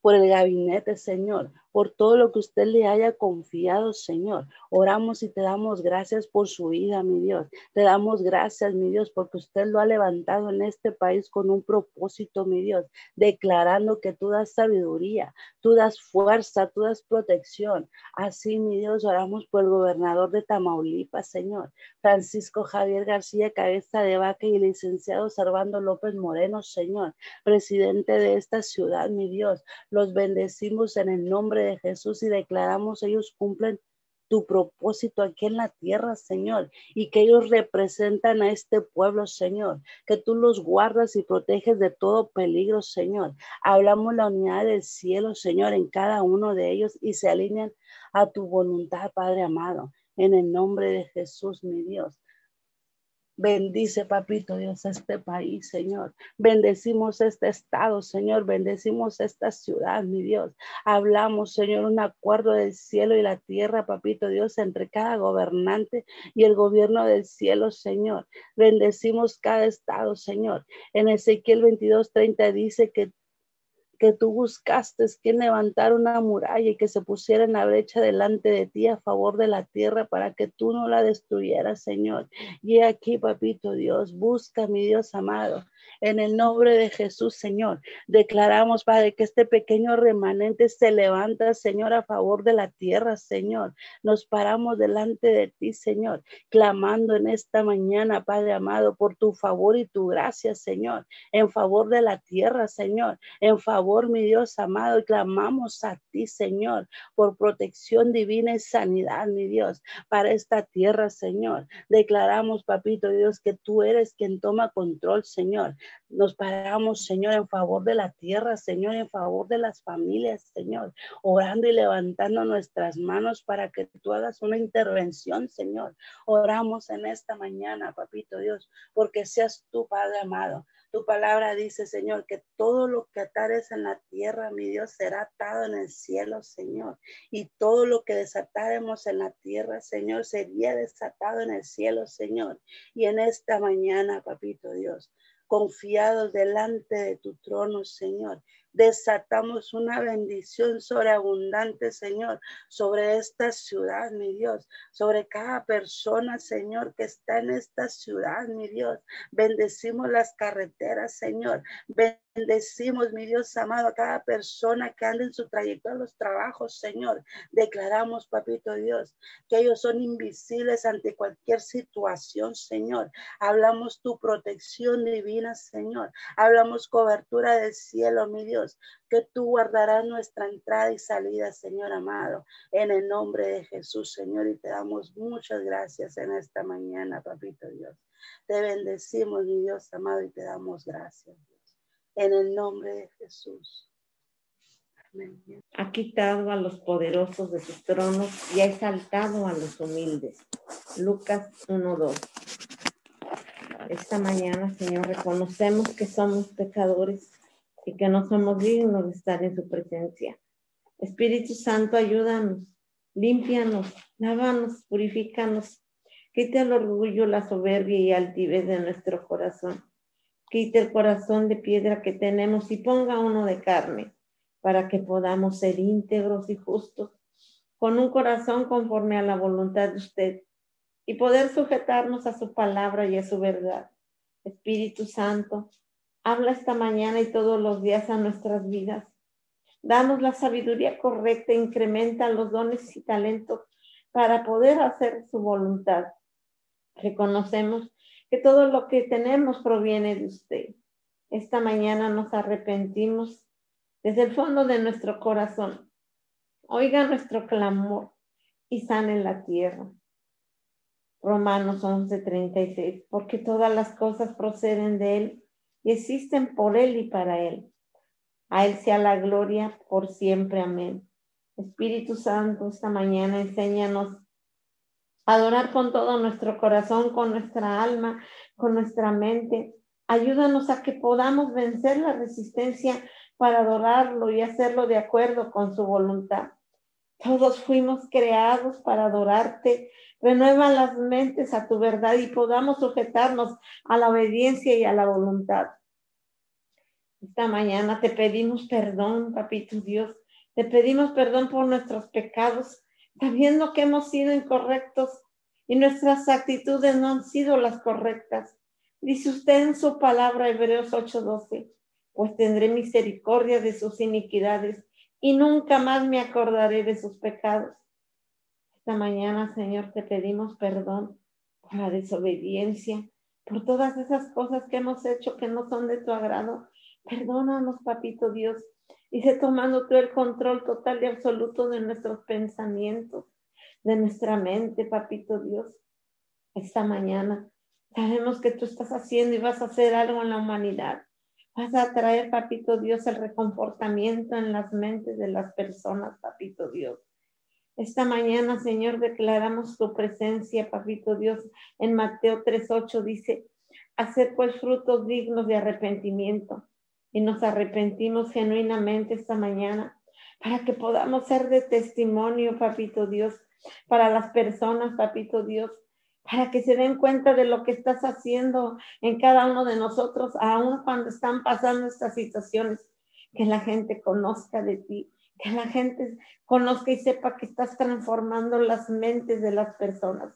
B: por el gabinete, Señor, por todo lo que usted le haya confiado, Señor. Oramos y te damos gracias por su vida, mi Dios. Te damos gracias, mi Dios, porque usted lo ha levantado en este país con un propósito, mi Dios, declarando que tú das sabiduría, tú das fuerza, tú das protección. Así, mi Dios, oramos por el gobernador de Tamaulipas, Señor, Francisco Javier García, cabeza de vaca y licenciado Servando López Moreno, Señor, presidente de esta ciudad, mi Dios. Los bendecimos en el nombre de Jesús y declaramos ellos cumplen tu propósito aquí en la tierra, Señor, y que ellos representan a este pueblo, Señor, que tú los guardas y proteges de todo peligro, Señor. Hablamos la unidad del cielo, Señor, en cada uno de ellos y se alinean a tu voluntad, Padre amado, en el nombre de Jesús, mi Dios. Bendice, papito Dios, este país, Señor. Bendecimos este estado, Señor. Bendecimos esta ciudad, mi Dios. Hablamos, Señor, un acuerdo del cielo y la tierra, papito Dios, entre cada gobernante y el gobierno del cielo, Señor. Bendecimos cada estado, Señor. En Ezequiel 22, 30 dice que que tú buscaste quien levantar una muralla y que se pusiera en la brecha delante de ti a favor de la tierra para que tú no la destruyeras, Señor. Y aquí, papito Dios, busca, mi Dios amado, en el nombre de Jesús, Señor. Declaramos, Padre, que este pequeño remanente se levanta, Señor, a favor de la tierra, Señor. Nos paramos delante de ti, Señor, clamando en esta mañana, Padre amado, por tu favor y tu gracia, Señor, en favor de la tierra, Señor, en favor, mi Dios amado, y clamamos a ti, Señor, por protección divina y sanidad, mi Dios, para esta tierra, Señor. Declaramos, papito Dios, que tú eres quien toma control, Señor. Nos paramos, Señor, en favor de la tierra, Señor, en favor de las familias, Señor, orando y levantando nuestras manos para que tú hagas una intervención, Señor. Oramos en esta mañana, papito Dios, porque seas tú, Padre amado. Tu palabra dice, Señor, que todo lo que atares en la tierra, mi Dios, será atado en el cielo, Señor. Y todo lo que desataremos en la tierra, Señor, sería desatado en el cielo, Señor. Y en esta mañana, papito Dios, confiados delante de tu trono, Señor. Desatamos una bendición sobreabundante, Señor, sobre esta ciudad, mi Dios, sobre cada persona, Señor, que está en esta ciudad, mi Dios. Bendecimos las carreteras, Señor. Bendecimos, mi Dios amado, a cada persona que anda en su trayectoria a los trabajos, Señor. Declaramos, papito Dios, que ellos son invisibles ante cualquier situación, Señor. Hablamos tu protección divina, Señor. Hablamos cobertura del cielo, mi Dios, que tú guardarás nuestra entrada y salida, Señor amado, en el nombre de Jesús, Señor. Y te damos muchas gracias en esta mañana, papito Dios. Te bendecimos, mi Dios amado, y te damos gracias en el nombre de Jesús.
C: Ha quitado a los poderosos de sus tronos y ha exaltado a los humildes. Lucas 1.2. Esta mañana, Señor, reconocemos que somos pecadores y que no somos dignos de estar en su presencia. Espíritu Santo, ayúdanos, límpianos, lávanos, purifícanos. Quita el orgullo, la soberbia y altivez de nuestro corazón quite el corazón de piedra que tenemos y ponga uno de carne, para que podamos ser íntegros y justos, con un corazón conforme a la voluntad de usted, y poder sujetarnos a su palabra y a su verdad. Espíritu Santo, habla esta mañana y todos los días a nuestras vidas. Danos la sabiduría correcta, incrementa los dones y talentos para poder hacer su voluntad. Reconocemos que todo lo que tenemos proviene de usted. Esta mañana nos arrepentimos desde el fondo de nuestro corazón. Oiga nuestro clamor y sane la tierra. Romanos 11:36, porque todas las cosas proceden de Él y existen por Él y para Él. A Él sea la gloria por siempre. Amén. Espíritu Santo, esta mañana enséñanos adorar con todo nuestro corazón, con nuestra alma, con nuestra mente. Ayúdanos a que podamos vencer la resistencia para adorarlo y hacerlo de acuerdo con su voluntad. Todos fuimos creados para adorarte. Renueva las mentes a tu verdad y podamos sujetarnos a la obediencia y a la voluntad. Esta mañana te pedimos perdón, papito Dios, Te pedimos perdón por nuestros pecados, sabiendo que hemos sido incorrectos y nuestras actitudes no han sido las correctas. Dice usted en su palabra, Hebreos 8:12, pues tendré misericordia de sus iniquidades y nunca más me acordaré de sus pecados. Esta mañana, Señor, te pedimos perdón por la desobediencia, por todas esas cosas que hemos hecho que no son de tu agrado. Perdónanos, papito Dios. Y se tomando tú el control total y absoluto de nuestros pensamientos, de nuestra mente, papito Dios. Esta mañana sabemos que tú estás haciendo y vas a hacer algo en la humanidad. Vas a traer, papito Dios, el reconfortamiento en las mentes de las personas, papito Dios. Esta mañana, Señor, declaramos tu presencia, papito Dios. En Mateo 3.8 dice, hacer pues frutos dignos de arrepentimiento. Y nos arrepentimos genuinamente esta mañana para que podamos ser de testimonio, papito Dios, para las personas, papito Dios, para que se den cuenta de lo que estás haciendo en cada uno de nosotros, aun cuando están pasando estas situaciones, que la gente conozca de ti, que la gente conozca y sepa que estás transformando las mentes de las personas,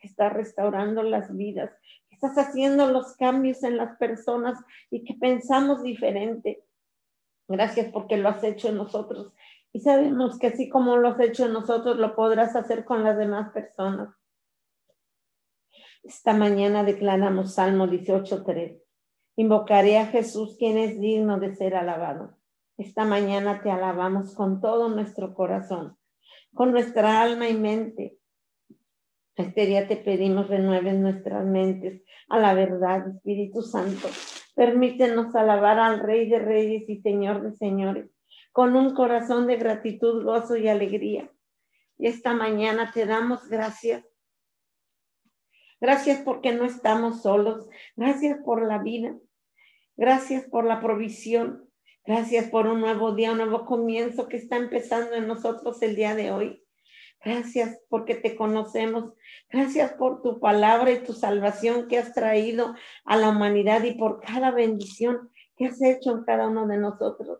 C: que estás restaurando las vidas, que estás haciendo los cambios en las personas y que pensamos diferente. Gracias porque lo has hecho en nosotros y sabemos que así como lo has hecho en nosotros, lo podrás hacer con las demás personas. Esta mañana declaramos Salmo 18.3. Invocaré a Jesús, quien es digno de ser alabado. Esta mañana te alabamos con todo nuestro corazón, con nuestra alma y mente. Este día te pedimos renueves nuestras mentes a la verdad, Espíritu Santo. Permítenos alabar al Rey de Reyes y Señor de Señores, con un corazón de gratitud, gozo y alegría. Y esta mañana te damos gracias Gracias porque no estamos solos. Gracias por la vida. Gracias por la provisión. Gracias por un nuevo día, un nuevo comienzo que está empezando en nosotros el día de hoy. Gracias porque te conocemos. Gracias por tu palabra y tu salvación que has traído a la humanidad y por cada bendición que has hecho en cada uno de nosotros.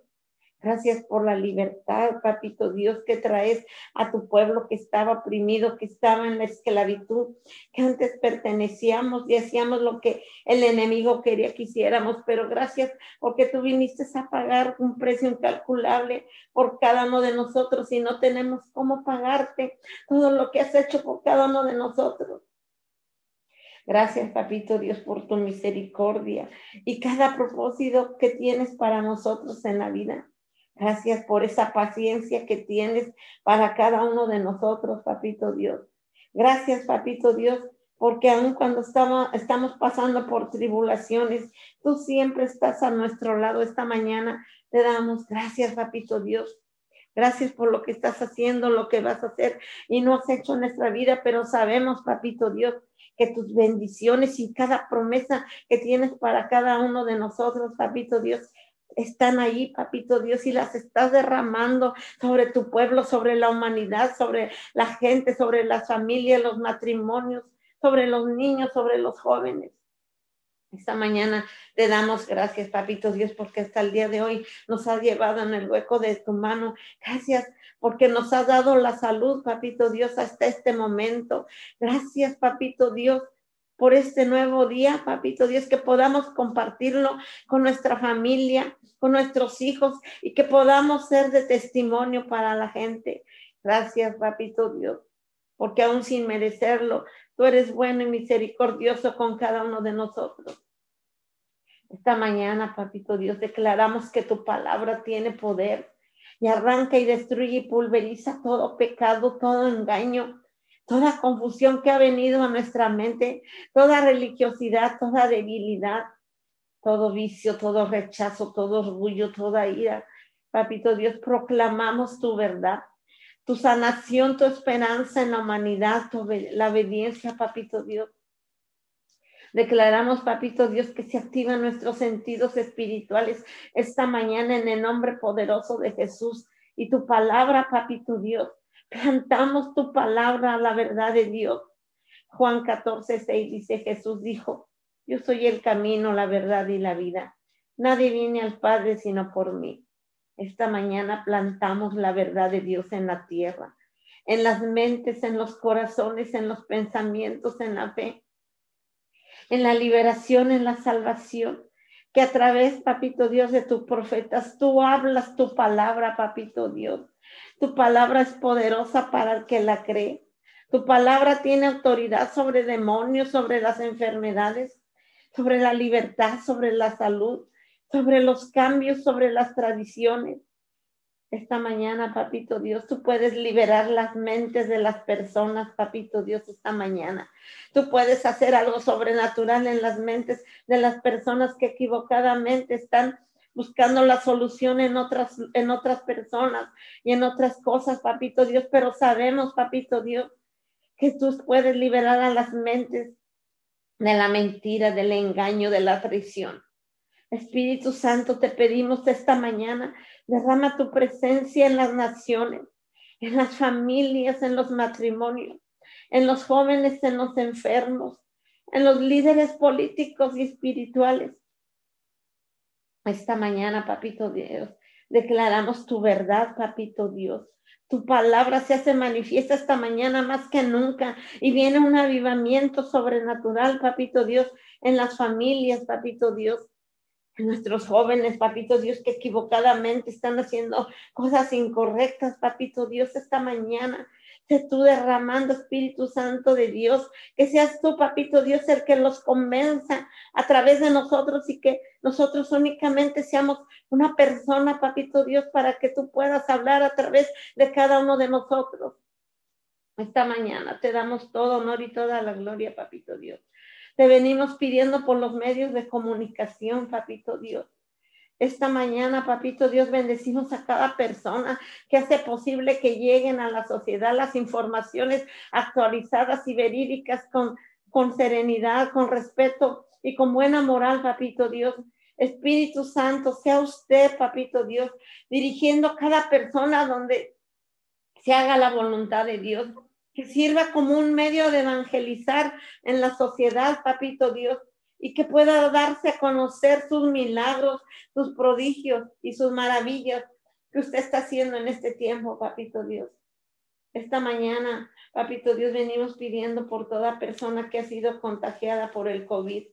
C: Gracias por la libertad, papito Dios, que traes a tu pueblo que estaba oprimido, que estaba en la esclavitud, que antes pertenecíamos y hacíamos lo que el enemigo quería que hiciéramos, pero gracias porque tú viniste a pagar un precio incalculable por cada uno de nosotros y no tenemos cómo pagarte todo lo que has hecho por cada uno de nosotros. Gracias, papito Dios, por tu misericordia y cada propósito que tienes para nosotros en la vida. Gracias por esa paciencia que tienes para cada uno de nosotros, papito Dios. Gracias, papito Dios, porque aun cuando estamos, pasando por tribulaciones, tú siempre estás a nuestro lado. Esta mañana te damos gracias, papito Dios. Gracias por lo que estás haciendo, lo que vas a hacer y no has hecho en nuestra vida, pero sabemos, papito Dios, que tus bendiciones y cada promesa que tienes para cada uno de nosotros, papito Dios, están ahí, papito Dios, y las estás derramando sobre tu pueblo, sobre la humanidad, sobre la gente, sobre las familias, los matrimonios, sobre los niños, sobre los jóvenes. Esta mañana te damos gracias, papito Dios, porque hasta el día de hoy nos has llevado en el hueco de tu mano. Gracias porque nos has dado la salud, papito Dios, hasta este momento. Gracias, papito Dios, por este nuevo día, papito Dios, que podamos compartirlo con nuestra familia, con nuestros hijos y que podamos ser de testimonio para la gente. Gracias, papito Dios, porque aún sin merecerlo, tú eres bueno y misericordioso con cada uno de nosotros. Esta mañana, papito Dios, declaramos que tu palabra tiene poder y arranca y destruye y pulveriza todo pecado, todo engaño, toda confusión que ha venido a nuestra mente, toda religiosidad, toda debilidad, todo vicio, todo rechazo, todo orgullo, toda ira. Papito Dios, proclamamos tu verdad, tu sanación, tu esperanza en la humanidad, la obediencia, Papito Dios. Declaramos, Papito Dios, que se activan nuestros sentidos espirituales esta mañana en el nombre poderoso de Jesús y tu palabra, Papito Dios Cantamos tu palabra, la verdad de Dios. Juan 14, 6 dice, Jesús dijo, yo soy el camino, la verdad y la vida. Nadie viene al Padre sino por mí. Esta mañana plantamos la verdad de Dios en la tierra, en las mentes, en los corazones, en los pensamientos, en la fe, en la liberación, en la salvación. Que a través, papito Dios, de tus profetas, tú hablas tu palabra, papito Dios. Tu palabra es poderosa para el que la cree. Tu palabra tiene autoridad sobre demonios, sobre las enfermedades, sobre la libertad, sobre la salud, sobre los cambios, sobre las tradiciones. Esta mañana, papito Dios, tú puedes liberar las mentes de las personas, papito Dios, esta mañana. Tú puedes hacer algo sobrenatural en las mentes de las personas que equivocadamente están buscando la solución en otras, en otras personas y en otras cosas, papito Dios, pero sabemos, papito Dios, que tú puedes liberar a las mentes de la mentira, del engaño, de la traición. Espíritu Santo, te pedimos esta mañana, derrama tu presencia en las naciones, en las familias, en los matrimonios, en los jóvenes, en los enfermos, en los líderes políticos y espirituales. Esta mañana, papito Dios, declaramos tu verdad, papito Dios. Tu palabra se hace manifiesta esta mañana más que nunca y viene un avivamiento sobrenatural, papito Dios, en las familias, papito Dios nuestros jóvenes, papito Dios, que equivocadamente están haciendo cosas incorrectas, papito Dios, esta mañana. Tú derramando Espíritu Santo de Dios, que seas tú, papito Dios, el que los convenza a través de nosotros y que nosotros únicamente seamos una persona, papito Dios, para que tú puedas hablar a través de cada uno de nosotros. Esta mañana te damos todo honor y toda la gloria, papito Dios. Te venimos pidiendo por los medios de comunicación, papito Dios. Esta mañana, papito Dios, bendecimos a cada persona que hace posible que lleguen a la sociedad las informaciones actualizadas y verídicas con, con serenidad, con respeto y con buena moral, papito Dios. Espíritu Santo, sea usted, papito Dios, dirigiendo cada persona donde se haga la voluntad de Dios que sirva como un medio de evangelizar en la sociedad, papito Dios, y que pueda darse a conocer sus milagros, sus prodigios y sus maravillas que usted está haciendo en este tiempo, papito Dios. Esta mañana, papito Dios, venimos pidiendo por toda persona que ha sido contagiada por el COVID.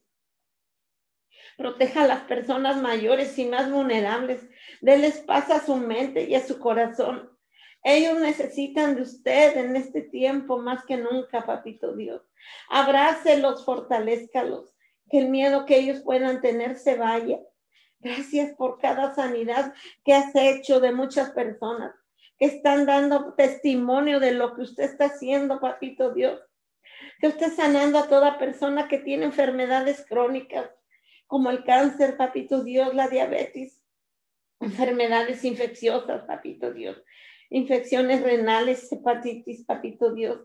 C: Proteja a las personas mayores y más vulnerables. Deles paz a su mente y a su corazón ellos necesitan de usted en este tiempo más que nunca, papito Dios. Abrácelos, fortalezcalos, que el miedo que ellos puedan tener se vaya. Gracias por cada sanidad que has hecho de muchas personas que están dando testimonio de lo que usted está haciendo, papito Dios. Que usted sanando a toda persona que tiene enfermedades crónicas, como el cáncer, papito Dios, la diabetes, enfermedades infecciosas, papito Dios infecciones renales, hepatitis, papito Dios.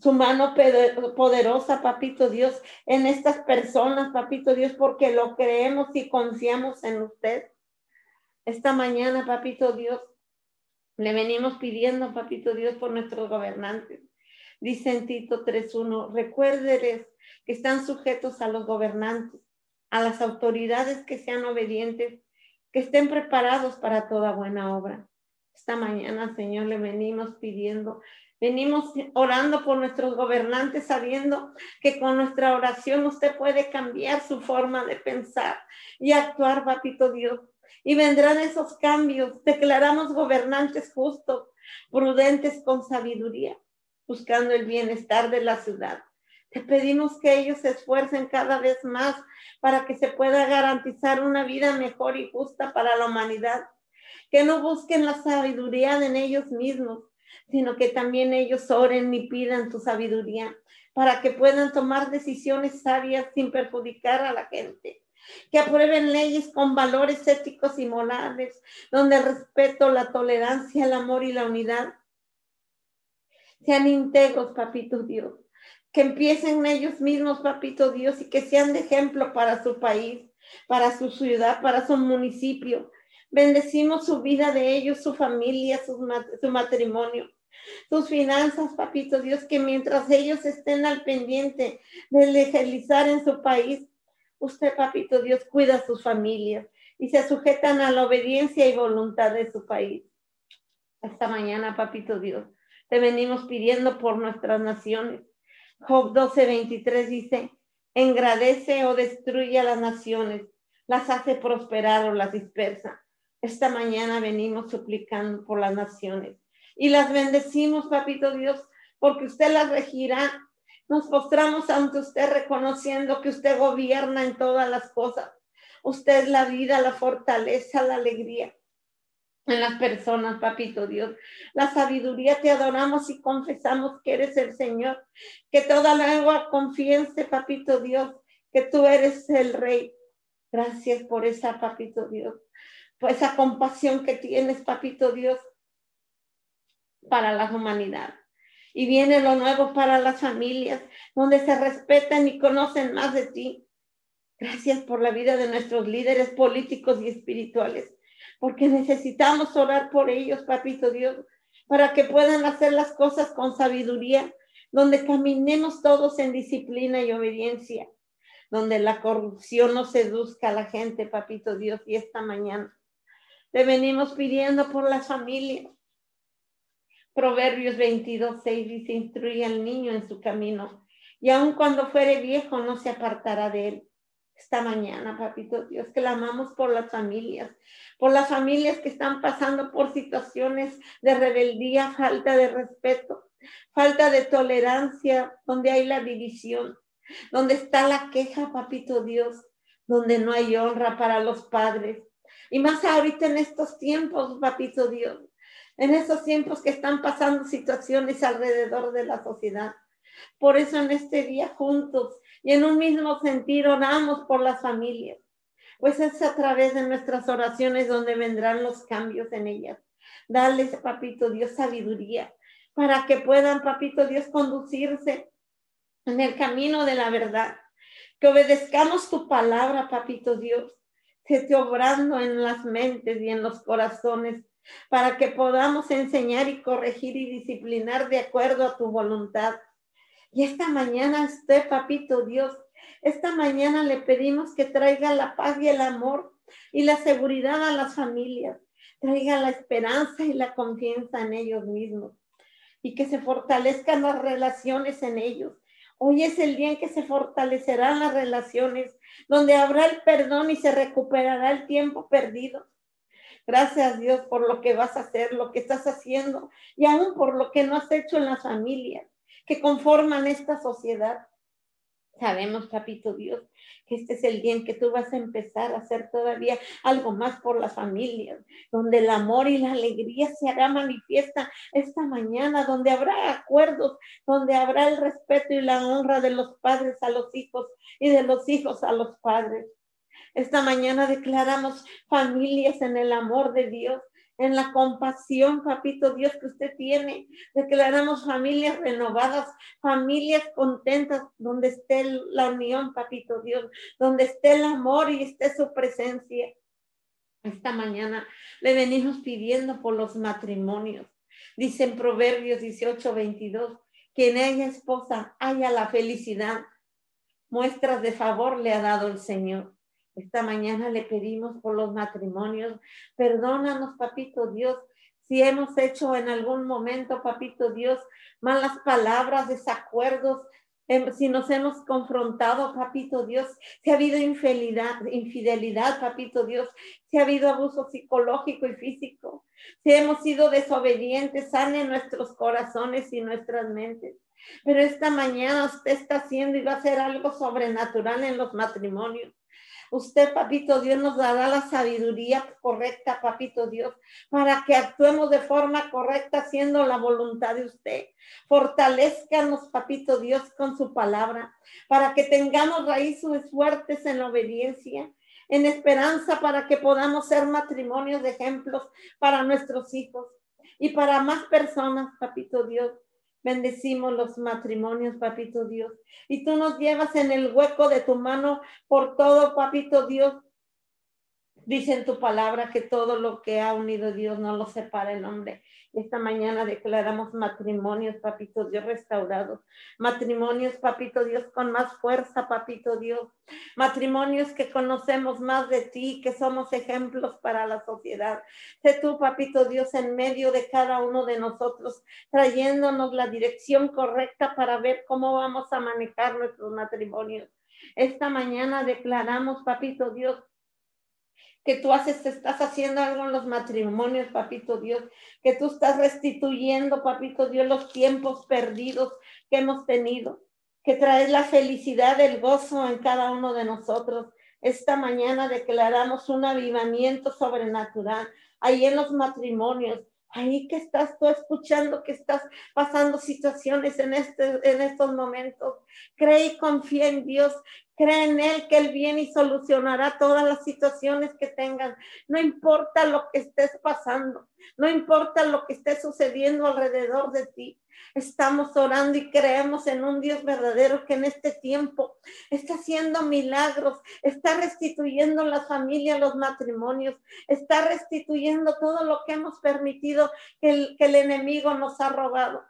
C: Su mano poderosa, papito Dios, en estas personas, papito Dios, porque lo creemos y confiamos en usted. Esta mañana, papito Dios, le venimos pidiendo, papito Dios, por nuestros gobernantes. Dice en Tito 3.1, recuérdeles que están sujetos a los gobernantes, a las autoridades que sean obedientes, que estén preparados para toda buena obra. Esta mañana, Señor, le venimos pidiendo, venimos orando por nuestros gobernantes, sabiendo que con nuestra oración usted puede cambiar su forma de pensar y actuar, papito Dios. Y vendrán esos cambios. Declaramos gobernantes justos, prudentes con sabiduría, buscando el bienestar de la ciudad. Te pedimos que ellos se esfuercen cada vez más para que se pueda garantizar una vida mejor y justa para la humanidad que no busquen la sabiduría en ellos mismos, sino que también ellos oren y pidan tu sabiduría para que puedan tomar decisiones sabias sin perjudicar a la gente. Que aprueben leyes con valores éticos y morales, donde el respeto, la tolerancia, el amor y la unidad sean íntegros, papito Dios. Que empiecen ellos mismos, papito Dios, y que sean de ejemplo para su país, para su ciudad, para su municipio, Bendecimos su vida de ellos, su familia, su, matrimonio, sus finanzas, papito Dios, que mientras ellos estén al pendiente de legalizar en su país, usted, papito Dios, cuida a sus familias y se sujetan a la obediencia y voluntad de su país. Esta mañana, papito Dios, te venimos pidiendo por nuestras naciones. Job 12, 23 dice, engradece o destruye a las naciones, las hace prosperar o las dispersa. Esta mañana venimos suplicando por las naciones y las bendecimos, papito Dios, porque usted las regirá. Nos postramos ante usted reconociendo que usted gobierna en todas las cosas. Usted es la vida, la fortaleza, la alegría en las personas, papito Dios. La sabiduría te adoramos y confesamos que eres el Señor. Que toda lengua confiese, papito Dios, que tú eres el Rey. Gracias por esa, papito Dios esa compasión que tienes, papito Dios, para la humanidad. Y viene lo nuevo para las familias, donde se respetan y conocen más de ti. Gracias por la vida de nuestros líderes políticos y espirituales, porque necesitamos orar por ellos, papito Dios, para que puedan hacer las cosas con sabiduría, donde caminemos todos en disciplina y obediencia, donde la corrupción no seduzca a la gente, papito Dios, y esta mañana le venimos pidiendo por las familias. Proverbios 22, 6 dice, instruye al niño en su camino y aun cuando fuere viejo no se apartará de él. Esta mañana, papito Dios, clamamos por las familias, por las familias que están pasando por situaciones de rebeldía, falta de respeto, falta de tolerancia, donde hay la división, donde está la queja, papito Dios, donde no hay honra para los padres, y más ahorita en estos tiempos, papito Dios, en estos tiempos que están pasando situaciones alrededor de la sociedad. Por eso en este día juntos y en un mismo sentido oramos por las familias, pues es a través de nuestras oraciones donde vendrán los cambios en ellas. Dales, papito Dios, sabiduría para que puedan, papito Dios, conducirse en el camino de la verdad. Que obedezcamos tu palabra, papito Dios, que esté obrando en las mentes y en los corazones para que podamos enseñar y corregir y disciplinar de acuerdo a tu voluntad. Y esta mañana usted, papito Dios, esta mañana le pedimos que traiga la paz y el amor y la seguridad a las familias, traiga la esperanza y la confianza en ellos mismos y que se fortalezcan las relaciones en ellos Hoy es el día en que se fortalecerán las relaciones, donde habrá el perdón y se recuperará el tiempo perdido. Gracias Dios por lo que vas a hacer, lo que estás haciendo y aún por lo que no has hecho en las familias que conforman esta sociedad. Sabemos, papito Dios, que este es el día en que tú vas a empezar a hacer todavía algo más por las familias, donde el amor y la alegría se hará manifiesta esta mañana, donde habrá acuerdos, donde habrá el respeto y la honra de los padres a los hijos y de los hijos a los padres. Esta mañana declaramos familias en el amor de Dios, en la compasión, papito Dios, que usted tiene. Declaramos familias renovadas, familias contentas, donde esté la unión, papito Dios, donde esté el amor y esté su presencia. Esta mañana le venimos pidiendo por los matrimonios. Dice en Proverbios 18, 22, quien haya esposa haya la felicidad. Muestras de favor le ha dado el Señor. Esta mañana le pedimos por los matrimonios. Perdónanos, papito Dios, si hemos hecho en algún momento, papito Dios, malas palabras, desacuerdos, em, si nos hemos confrontado, papito Dios, si ha habido infidelidad, infidelidad, papito Dios, si ha habido abuso psicológico y físico, si hemos sido desobedientes, sane nuestros corazones y nuestras mentes. Pero esta mañana usted está haciendo y va a hacer algo sobrenatural en los matrimonios. Usted, papito Dios, nos dará la sabiduría correcta, papito Dios, para que actuemos de forma correcta haciendo la voluntad de usted. Fortalezcanos, papito Dios, con su palabra, para que tengamos raíces fuertes en la obediencia en esperanza para que podamos ser matrimonios de ejemplos para nuestros hijos y para más personas, papito Dios. Bendecimos los matrimonios, papito Dios. Y tú nos llevas en el hueco de tu mano por todo, papito Dios. Dice en tu palabra que todo lo que ha unido Dios no lo separa el hombre. Esta mañana declaramos matrimonios, papito Dios, restaurados. Matrimonios, papito Dios, con más fuerza, papito Dios. Matrimonios que conocemos más de ti, que somos ejemplos para la sociedad. Sé tú, papito Dios, en medio de cada uno de nosotros, trayéndonos la dirección correcta para ver cómo vamos a manejar nuestros matrimonios. Esta mañana declaramos, papito Dios, que tú haces, estás haciendo algo en los matrimonios, papito Dios, que tú estás restituyendo, papito Dios, los tiempos perdidos que hemos tenido, que traes la felicidad, el gozo en cada uno de nosotros. Esta mañana declaramos un avivamiento sobrenatural ahí en los matrimonios, ahí que estás tú escuchando que estás pasando situaciones en, este, en estos momentos. Cree y confía en Dios, cree en Él que Él viene y solucionará todas las situaciones que tengan. No importa lo que estés pasando, no importa lo que esté sucediendo alrededor de ti. Estamos orando y creemos en un Dios verdadero que en este tiempo está haciendo milagros, está restituyendo la familia, los matrimonios, está restituyendo todo lo que hemos permitido que el, que el enemigo nos ha robado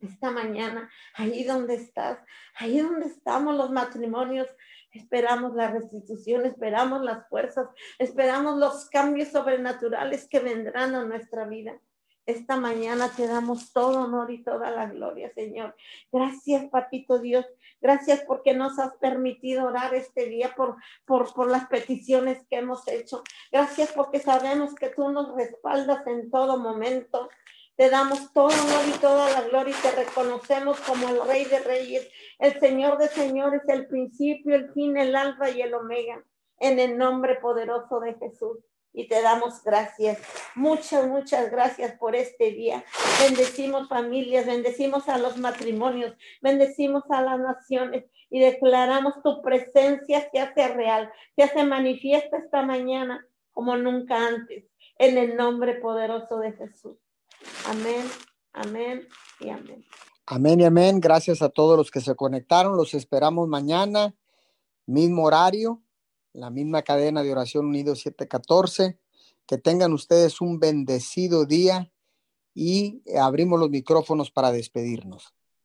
C: esta mañana, ahí donde estás, ahí donde estamos los matrimonios, esperamos la restitución, esperamos las fuerzas, esperamos los cambios sobrenaturales que vendrán a nuestra vida. Esta mañana te damos todo honor y toda la gloria, Señor. Gracias, Papito Dios. Gracias porque nos has permitido orar este día por, por, por las peticiones que hemos hecho. Gracias porque sabemos que tú nos respaldas en todo momento. Te damos todo honor y toda la gloria y te reconocemos como el Rey de Reyes, el Señor de Señores, el principio, el fin, el alfa y el omega, en el nombre poderoso de Jesús y te damos gracias. Muchas, muchas gracias por este día. Bendecimos familias, bendecimos a los matrimonios, bendecimos a las naciones y declaramos tu presencia se hace real, se hace manifiesta esta mañana como nunca antes, en el nombre poderoso de Jesús. Amén, amén y amén.
A: Amén y amén. Gracias a todos los que se conectaron. Los esperamos mañana, mismo horario la misma cadena de oración unido 714. Que tengan ustedes un bendecido día y abrimos los micrófonos para despedirnos.